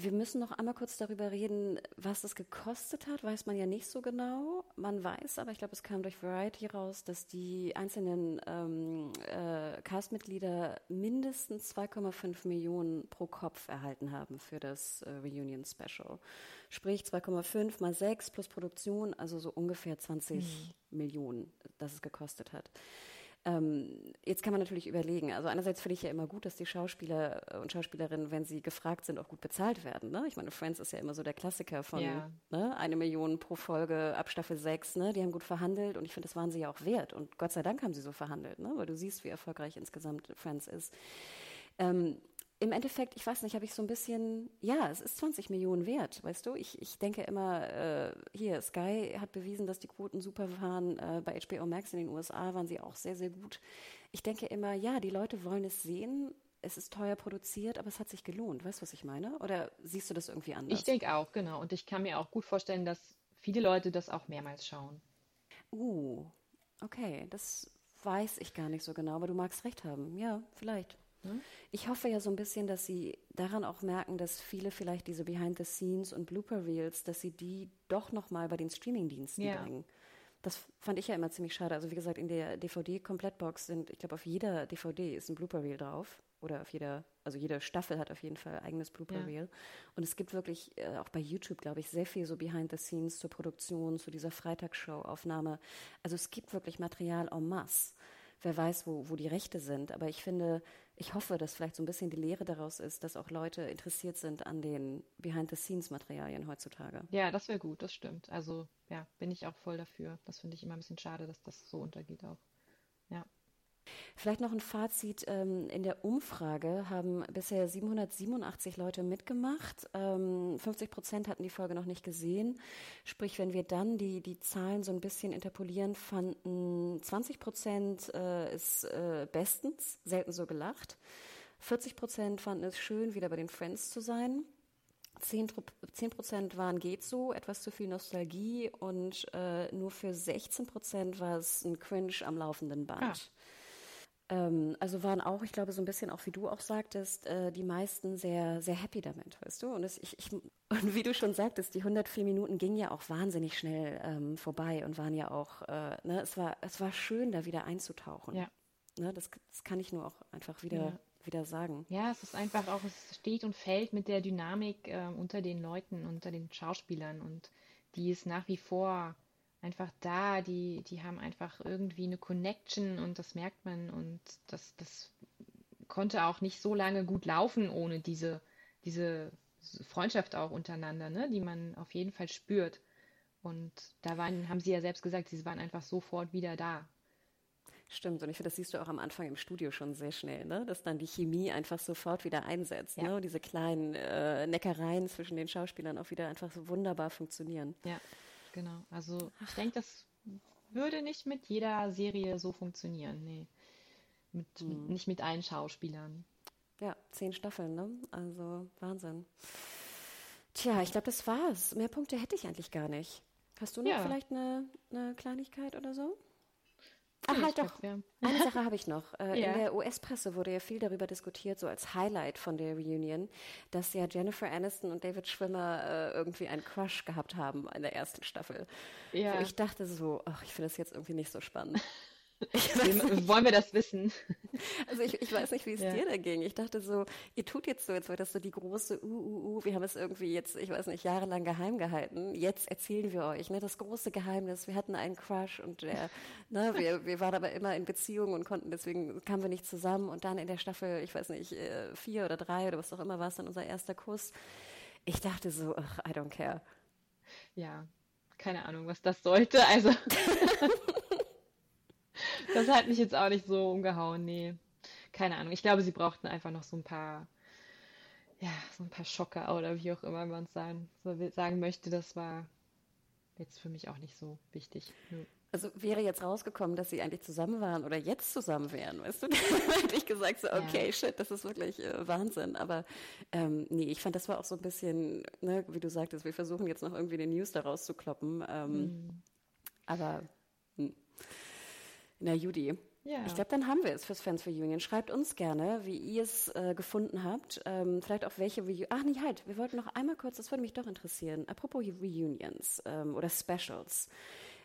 Wir müssen noch einmal kurz darüber reden, was es gekostet hat, weiß man ja nicht so genau. Man weiß, aber ich glaube, es kam durch Variety raus, dass die einzelnen ähm, äh, Castmitglieder mindestens 2,5 Millionen pro Kopf erhalten haben für das äh, Reunion Special. Sprich 2,5 mal 6 plus Produktion, also so ungefähr 20 mhm. Millionen, das es gekostet hat. Ähm, jetzt kann man natürlich überlegen, also einerseits finde ich ja immer gut, dass die Schauspieler und Schauspielerinnen, wenn sie gefragt sind, auch gut bezahlt werden. Ne? Ich meine, Friends ist ja immer so der Klassiker von ja. ne? eine Million pro Folge ab Staffel 6, ne? die haben gut verhandelt und ich finde, das waren sie ja auch wert und Gott sei Dank haben sie so verhandelt, ne? weil du siehst, wie erfolgreich insgesamt Friends ist. Ähm, im Endeffekt, ich weiß nicht, habe ich so ein bisschen, ja, es ist 20 Millionen wert, weißt du? Ich, ich denke immer, äh, hier, Sky hat bewiesen, dass die Quoten super waren. Äh, bei HBO Max in den USA waren sie auch sehr, sehr gut. Ich denke immer, ja, die Leute wollen es sehen. Es ist teuer produziert, aber es hat sich gelohnt. Weißt du, was ich meine? Oder siehst du das irgendwie anders? Ich denke auch, genau. Und ich kann mir auch gut vorstellen, dass viele Leute das auch mehrmals schauen. Uh, okay, das weiß ich gar nicht so genau, aber du magst recht haben. Ja, vielleicht. Ne? Ich hoffe ja so ein bisschen, dass Sie daran auch merken, dass viele vielleicht diese Behind-the-Scenes und Blooper-Reels, dass Sie die doch nochmal bei den Streaming-Diensten ja. bringen. Das fand ich ja immer ziemlich schade. Also wie gesagt, in der DVD-Komplettbox sind, ich glaube, auf jeder DVD ist ein Blooper-Reel drauf. Oder auf jeder, also jede Staffel hat auf jeden Fall ein eigenes Blooper-Reel. Ja. Und es gibt wirklich, äh, auch bei YouTube, glaube ich, sehr viel so Behind-the-Scenes zur Produktion, zu dieser Freitagsshow-Aufnahme. Also es gibt wirklich Material en masse wer weiß, wo, wo die Rechte sind. Aber ich finde, ich hoffe, dass vielleicht so ein bisschen die Lehre daraus ist, dass auch Leute interessiert sind an den Behind-the-Scenes-Materialien heutzutage. Ja, das wäre gut, das stimmt. Also ja, bin ich auch voll dafür. Das finde ich immer ein bisschen schade, dass das so untergeht auch. Ja. Vielleicht noch ein Fazit. Ähm, in der Umfrage haben bisher 787 Leute mitgemacht. 50 ähm, Prozent hatten die Folge noch nicht gesehen. Sprich, wenn wir dann die, die Zahlen so ein bisschen interpolieren, fanden 20 Prozent äh, ist äh, bestens, selten so gelacht. 40 Prozent fanden es schön, wieder bei den Friends zu sein. 10 Prozent waren geht so, etwas zu viel Nostalgie und äh, nur für 16 Prozent war es ein Cringe am laufenden Band. Ah. Ähm, also waren auch, ich glaube, so ein bisschen auch wie du auch sagtest, äh, die meisten sehr, sehr happy damit, weißt du? Und, es, ich, ich, und wie du schon sagtest, die 104 Minuten gingen ja auch wahnsinnig schnell ähm, vorbei und waren ja auch, äh, ne, es war, es war schön, da wieder einzutauchen. Ja. Ne, das, das kann ich nur auch einfach wieder ja wieder sagen. Ja, es ist einfach auch, es steht und fällt mit der Dynamik äh, unter den Leuten, unter den Schauspielern und die ist nach wie vor einfach da, die, die haben einfach irgendwie eine Connection und das merkt man und das, das konnte auch nicht so lange gut laufen ohne diese, diese Freundschaft auch untereinander, ne, die man auf jeden Fall spürt. Und da waren, haben sie ja selbst gesagt, sie waren einfach sofort wieder da. Stimmt, und ich finde, das siehst du auch am Anfang im Studio schon sehr schnell, ne? dass dann die Chemie einfach sofort wieder einsetzt. Ja. Ne? Und diese kleinen äh, Neckereien zwischen den Schauspielern auch wieder einfach so wunderbar funktionieren. Ja, genau. Also ich denke, das würde nicht mit jeder Serie so funktionieren. Nee. Mit, hm. mit, nicht mit allen Schauspielern. Ja, zehn Staffeln, ne? Also Wahnsinn. Tja, ich glaube, das war's. Mehr Punkte hätte ich eigentlich gar nicht. Hast du noch ja. vielleicht eine, eine Kleinigkeit oder so? Ach, halt doch. Eine Sache habe ich noch. Äh, ja. In der US-Presse wurde ja viel darüber diskutiert, so als Highlight von der Reunion, dass ja Jennifer Aniston und David Schwimmer äh, irgendwie einen Crush gehabt haben in der ersten Staffel. Ja. Wo ich dachte so, ach, ich finde das jetzt irgendwie nicht so spannend. Wollen wir das wissen? Also ich, ich weiß nicht, wie es ja. dir da ging. Ich dachte so, ihr tut jetzt so, jetzt wird das so die große uh, uh, uh, wir haben es irgendwie jetzt, ich weiß nicht, jahrelang geheim gehalten. Jetzt erzählen wir euch, ne, das große Geheimnis. Wir hatten einen Crush und der, ne, wir, wir waren aber immer in Beziehung und konnten, deswegen kamen wir nicht zusammen. Und dann in der Staffel, ich weiß nicht, äh, vier oder drei oder was auch immer war es dann unser erster Kuss. Ich dachte so, ach, I don't care. Ja, keine Ahnung, was das sollte. Also das hat mich jetzt auch nicht so umgehauen, nee. Keine Ahnung. Ich glaube, sie brauchten einfach noch so ein paar, ja, so ein paar Schocker oder wie auch immer man es sagen, so sagen möchte. Das war jetzt für mich auch nicht so wichtig. Nö. Also wäre jetzt rausgekommen, dass sie eigentlich zusammen waren oder jetzt zusammen wären, weißt du? hätte ich gesagt, so, okay, ja. shit, das ist wirklich äh, Wahnsinn. Aber ähm, nee, ich fand, das war auch so ein bisschen, ne, wie du sagtest, wir versuchen jetzt noch irgendwie den News daraus zu kloppen. Ähm, mhm. Aber hm. Na, Judy. Ja. Ich glaube, dann haben wir es fürs Fans for Union. Schreibt uns gerne, wie ihr es äh, gefunden habt. Ähm, vielleicht auch welche Reunions. Ach nee, halt, wir wollten noch einmal kurz, das würde mich doch interessieren. Apropos Reunions ähm, oder Specials.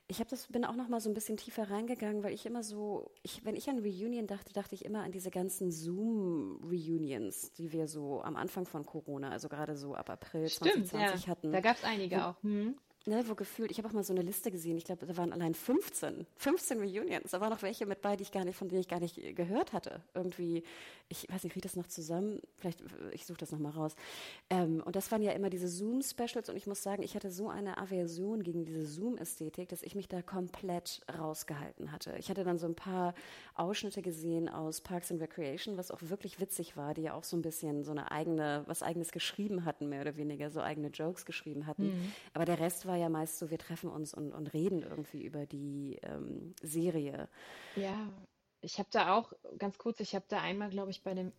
Ich habe das bin auch noch mal so ein bisschen tiefer reingegangen, weil ich immer so, ich, wenn ich an Reunion dachte, dachte ich immer an diese ganzen Zoom Reunions, die wir so am Anfang von Corona, also gerade so ab April Stimmt, 2020 ja. hatten. Da gab es einige wo, auch. Hm ne, wo gefühlt, ich habe auch mal so eine Liste gesehen, ich glaube, da waren allein 15, 15 Reunions. Da waren noch welche mit bei, die ich gar nicht, von denen ich gar nicht gehört hatte. Irgendwie, ich weiß nicht, wie das noch zusammen, vielleicht, ich suche das nochmal raus. Ähm, und das waren ja immer diese Zoom-Specials und ich muss sagen, ich hatte so eine Aversion gegen diese Zoom-Ästhetik, dass ich mich da komplett rausgehalten hatte. Ich hatte dann so ein paar Ausschnitte gesehen aus Parks and Recreation, was auch wirklich witzig war, die ja auch so ein bisschen so eine eigene, was eigenes geschrieben hatten, mehr oder weniger, so eigene Jokes geschrieben hatten. Mhm. Aber der Rest war war ja meist so, wir treffen uns und, und reden irgendwie über die ähm, Serie. Ja, ich habe da auch, ganz kurz, ich habe da einmal, glaube ich, bei dem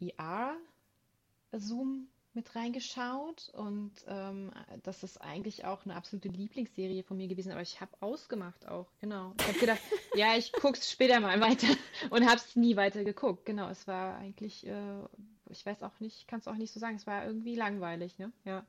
ER-Zoom mit reingeschaut und ähm, das ist eigentlich auch eine absolute Lieblingsserie von mir gewesen, aber ich habe ausgemacht auch, genau. Ich habe gedacht, ja, ich gucke es später mal weiter und habe es nie weiter geguckt. Genau, es war eigentlich, äh, ich weiß auch nicht, kann es auch nicht so sagen, es war irgendwie langweilig, ne? Ja.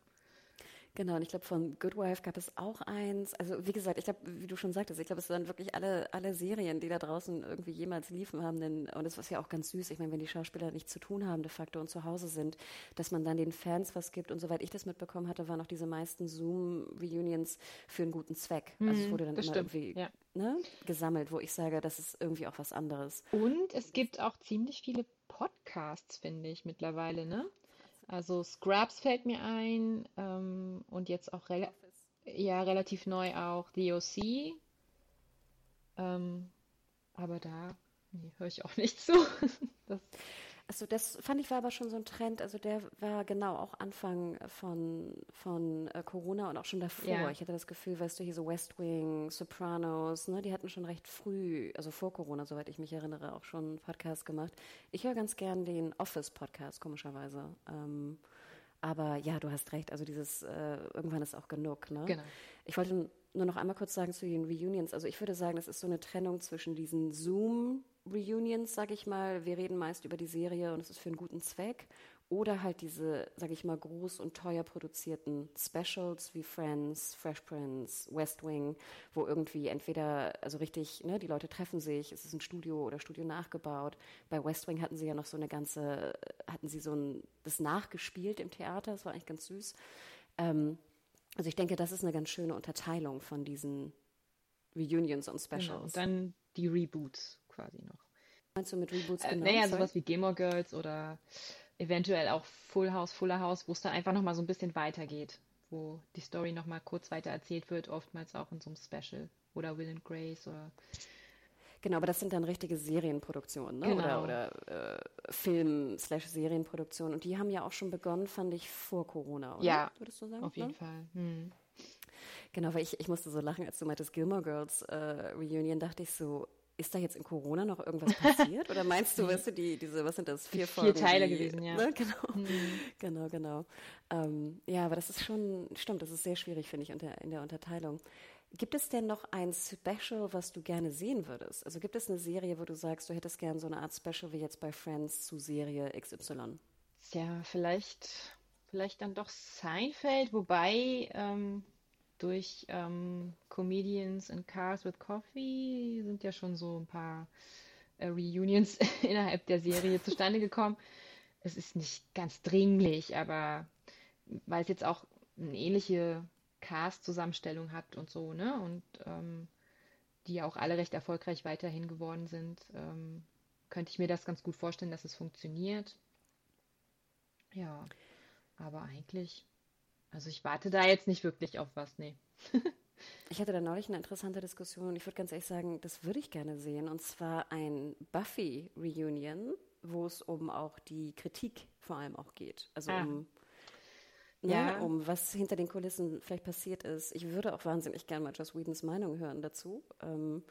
Genau, und ich glaube, von Good Wife gab es auch eins. Also wie gesagt, ich glaube, wie du schon sagtest, ich glaube, es waren wirklich alle, alle Serien, die da draußen irgendwie jemals liefen haben. Denn, und es war ja auch ganz süß. Ich meine, wenn die Schauspieler nichts zu tun haben de facto und zu Hause sind, dass man dann den Fans was gibt. Und soweit ich das mitbekommen hatte, waren auch diese meisten Zoom-Reunions für einen guten Zweck. also es mhm, wurde dann immer stimmt. irgendwie ja. ne, gesammelt, wo ich sage, das ist irgendwie auch was anderes. Und es gibt auch ziemlich viele Podcasts, finde ich, mittlerweile, ne? Also Scrubs fällt mir ein ähm, und jetzt auch rela ja, relativ neu auch The OC. Ähm, aber da nee, höre ich auch nicht zu. das also das fand ich war aber schon so ein Trend, also der war genau auch Anfang von, von äh, Corona und auch schon davor. Ja. Ich hatte das Gefühl, weißt du, hier so West Wing, Sopranos, ne, die hatten schon recht früh, also vor Corona, soweit ich mich erinnere, auch schon einen Podcast gemacht. Ich höre ganz gern den Office-Podcast, komischerweise. Ähm, Aber ja, du hast recht. Also dieses äh, irgendwann ist auch genug. Ne? Genau. Ich wollte nur noch einmal kurz sagen zu den Reunions. Also ich würde sagen, das ist so eine Trennung zwischen diesen Zoom-Reunions, sage ich mal. Wir reden meist über die Serie und es ist für einen guten Zweck. Oder halt diese, sage ich mal, groß und teuer produzierten Specials wie Friends, Fresh Prince, West Wing, wo irgendwie entweder, also richtig, ne, die Leute treffen sich, es ist ein Studio oder Studio nachgebaut. Bei West Wing hatten sie ja noch so eine ganze, hatten sie so ein, das nachgespielt im Theater, das war eigentlich ganz süß. Ähm, also ich denke, das ist eine ganz schöne Unterteilung von diesen Reunions und Specials. Genau, und dann die Reboots quasi noch. Meinst du mit Reboots äh, genau? Naja, sowas wie Gamer Girls oder eventuell auch Full House, Fuller House, wo es dann einfach nochmal so ein bisschen weitergeht, wo die Story nochmal kurz weiter erzählt wird, oftmals auch in so einem Special oder Will and Grace oder Genau, aber das sind dann richtige Serienproduktionen, ne? Genau. Oder, oder äh, Film-Serienproduktionen. Und die haben ja auch schon begonnen, fand ich, vor Corona, oder? Ja, würdest du sagen? Auf jeden ne? Fall. Hm. Genau, weil ich, ich musste so lachen, als du meintest Gilmore Girls äh, Reunion, dachte ich so, ist da jetzt in Corona noch irgendwas passiert? Oder meinst du, weißt du, die, diese, was sind das, vier Folgen? Vier Teile die, gewesen, ja. Ne? Genau, mhm. genau, genau. Ähm, ja, aber das ist schon, stimmt, das ist sehr schwierig, finde ich, unter, in der Unterteilung. Gibt es denn noch ein Special, was du gerne sehen würdest? Also gibt es eine Serie, wo du sagst, du hättest gerne so eine Art Special wie jetzt bei Friends zu Serie XY? Ja, vielleicht, vielleicht dann doch Seinfeld, wobei ähm, durch ähm, Comedians in Cars with Coffee sind ja schon so ein paar äh, Reunions innerhalb der Serie zustande gekommen. Es ist nicht ganz dringlich, aber weil es jetzt auch eine ähnliche Cast-Zusammenstellung hat und so, ne? Und ähm, die ja auch alle recht erfolgreich weiterhin geworden sind, ähm, könnte ich mir das ganz gut vorstellen, dass es funktioniert. Ja, aber eigentlich also ich warte da jetzt nicht wirklich auf was, nee. ich hatte da neulich eine interessante Diskussion und ich würde ganz ehrlich sagen, das würde ich gerne sehen. Und zwar ein Buffy-Reunion, wo es um auch die Kritik vor allem auch geht. Also ah. um Ne, ja. um was hinter den Kulissen vielleicht passiert ist. Ich würde auch wahnsinnig gerne mal Joss Whedons Meinung hören dazu. Ähm,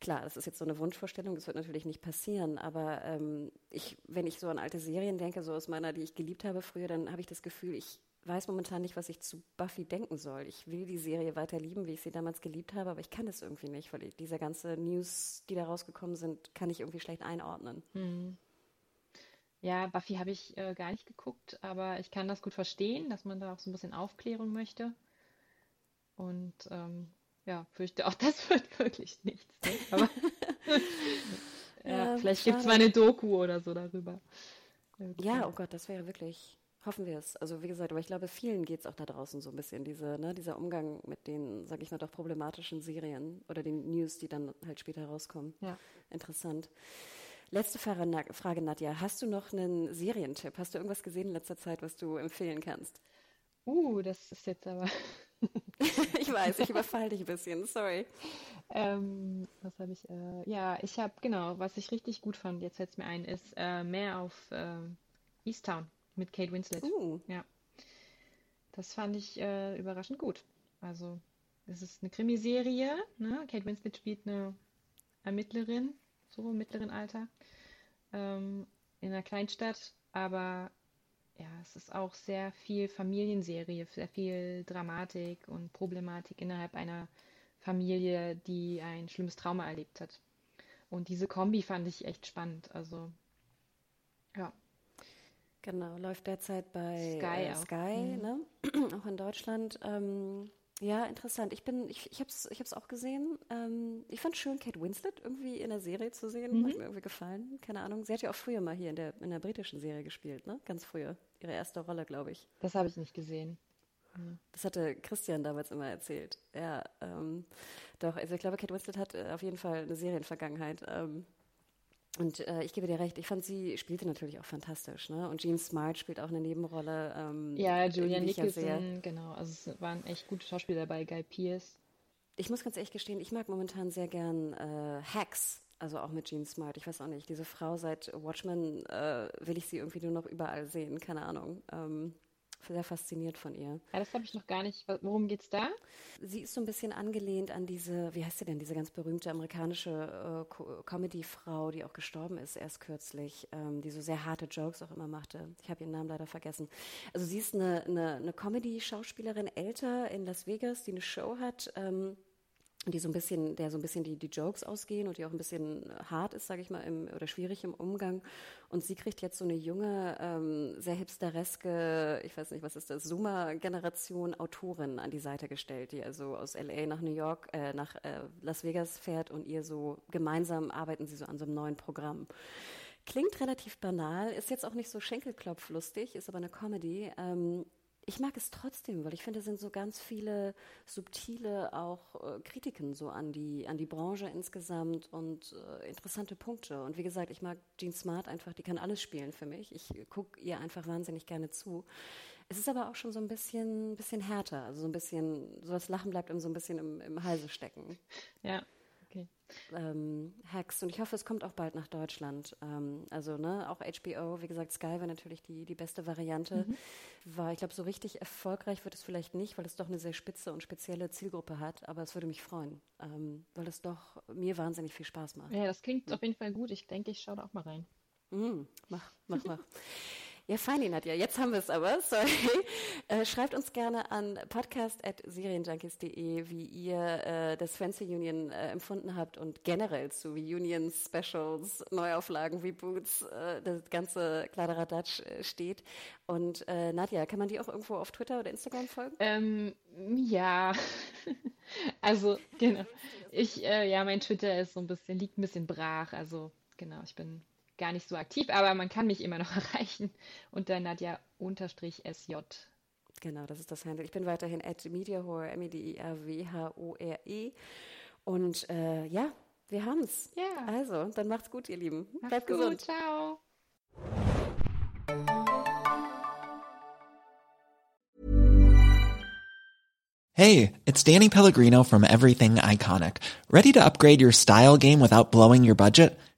klar, das ist jetzt so eine Wunschvorstellung, das wird natürlich nicht passieren, aber ähm, ich, wenn ich so an alte Serien denke, so aus meiner, die ich geliebt habe früher, dann habe ich das Gefühl, ich weiß momentan nicht, was ich zu Buffy denken soll. Ich will die Serie weiter lieben, wie ich sie damals geliebt habe, aber ich kann es irgendwie nicht, weil diese ganze News, die da rausgekommen sind, kann ich irgendwie schlecht einordnen. Hm. Ja, Buffy habe ich äh, gar nicht geguckt, aber ich kann das gut verstehen, dass man da auch so ein bisschen Aufklärung möchte. Und ähm, ja, fürchte auch, das wird wirklich nichts. Ne? Aber ja, ja, vielleicht gibt es mal eine Doku oder so darüber. Ja, oh Gott, das wäre wirklich Hoffen wir es. Also wie gesagt, aber ich glaube, vielen geht es auch da draußen so ein bisschen, diese, ne, dieser Umgang mit den, sag ich mal, doch problematischen Serien oder den News, die dann halt später rauskommen. Ja. Interessant. Letzte Frage, Nadja. Hast du noch einen Serientipp? Hast du irgendwas gesehen in letzter Zeit, was du empfehlen kannst? Uh, das ist jetzt aber. ich weiß, ich überfalle dich ein bisschen, sorry. Ähm, was habe ich? Äh, ja, ich habe, genau, was ich richtig gut fand, jetzt fällt es mir ein, ist äh, mehr auf äh, Easttown mit Kate Winslet. Uh. Ja. Das fand ich äh, überraschend gut. Also, es ist eine Krimiserie. Ne? Kate Winslet spielt eine Ermittlerin, so im mittleren Alter, ähm, in einer Kleinstadt. Aber ja, es ist auch sehr viel Familienserie, sehr viel Dramatik und Problematik innerhalb einer Familie, die ein schlimmes Trauma erlebt hat. Und diese Kombi fand ich echt spannend. Also, ja, Genau, läuft derzeit bei Sky, äh, Sky mhm. ne? auch in Deutschland. Ähm, ja, interessant. Ich bin, ich, ich habe es ich hab's auch gesehen. Ähm, ich fand schön, Kate Winslet irgendwie in der Serie zu sehen. Mhm. Hat mir irgendwie gefallen. Keine Ahnung. Sie hat ja auch früher mal hier in der, in der britischen Serie gespielt, ne? Ganz früher. Ihre erste Rolle, glaube ich. Das habe ich nicht gesehen. Das hatte Christian damals immer erzählt. Ja, ähm, doch. Also ich glaube, Kate Winslet hat äh, auf jeden Fall eine Serienvergangenheit. Ähm, und äh, ich gebe dir recht, ich fand, sie spielte natürlich auch fantastisch. Ne? Und Jean Smart spielt auch eine Nebenrolle. Ähm, ja, Julian Nicholson, genau. Also es waren echt gute Schauspieler dabei, Guy Pierce. Ich muss ganz ehrlich gestehen, ich mag momentan sehr gern äh, Hacks, also auch mit Jean Smart. Ich weiß auch nicht, diese Frau seit Watchmen äh, will ich sie irgendwie nur noch überall sehen, keine Ahnung. Ähm, sehr fasziniert von ihr. Ja, das habe ich noch gar nicht. Worum geht's da? Sie ist so ein bisschen angelehnt an diese, wie heißt sie denn, diese ganz berühmte amerikanische äh, Comedy-Frau, die auch gestorben ist erst kürzlich, ähm, die so sehr harte Jokes auch immer machte. Ich habe ihren Namen leider vergessen. Also sie ist eine, eine, eine Comedy-Schauspielerin, älter in Las Vegas, die eine Show hat. Ähm, die so ein bisschen, der so ein bisschen die, die Jokes ausgehen und die auch ein bisschen hart ist, sage ich mal, im, oder schwierig im Umgang. Und sie kriegt jetzt so eine junge, ähm, sehr hipstereske, ich weiß nicht, was ist das, Zoomer-Generation Autorin an die Seite gestellt, die also aus LA nach New York, äh, nach äh, Las Vegas fährt und ihr so gemeinsam arbeiten sie so an so einem neuen Programm. Klingt relativ banal, ist jetzt auch nicht so schenkelklopflustig, ist aber eine Comedy. Ähm, ich mag es trotzdem, weil ich finde, es sind so ganz viele subtile auch äh, Kritiken so an die, an die Branche insgesamt und äh, interessante Punkte. Und wie gesagt, ich mag Jean Smart einfach, die kann alles spielen für mich. Ich gucke ihr einfach wahnsinnig gerne zu. Es ist aber auch schon so ein bisschen, bisschen härter, also so ein bisschen, so das Lachen bleibt ihm so ein bisschen im, im Halse stecken. Ja. Ähm, Hacks. Und ich hoffe, es kommt auch bald nach Deutschland. Ähm, also, ne, auch HBO, wie gesagt, Sky war natürlich die, die beste Variante. Mhm. War, ich glaube, so richtig erfolgreich wird es vielleicht nicht, weil es doch eine sehr spitze und spezielle Zielgruppe hat. Aber es würde mich freuen, ähm, weil es doch mir wahnsinnig viel Spaß macht. Ja, das klingt auf jeden Fall gut. Ich denke, ich schaue da auch mal rein. Mhm, mach, mach, mach. Ja, fein, Nadja. Jetzt haben wir es aber. Sorry. Äh, schreibt uns gerne an podcast.serienjunkies.de, wie ihr äh, das Fancy Union äh, empfunden habt und generell zu Union Specials, Neuauflagen, Reboots, äh, das ganze Kladderadatsch äh, steht. Und äh, Nadja, kann man die auch irgendwo auf Twitter oder Instagram folgen? Ähm, ja. also, genau. Ich, äh, ja, mein Twitter ist so ein bisschen, liegt ein bisschen brach. Also, genau, ich bin gar nicht so aktiv, aber man kann mich immer noch erreichen unter Nadja-SJ. Genau, das ist das Handle. Ich bin weiterhin at MediaHore, M-E-D-I-R-W-H-O-R-E. Und äh, ja, wir haben's. Ja. Also, dann macht's gut, ihr Lieben. Macht's Bleibt gut. gesund. Ciao. Hey, it's Danny Pellegrino from Everything Iconic. Ready to upgrade your style game without blowing your budget?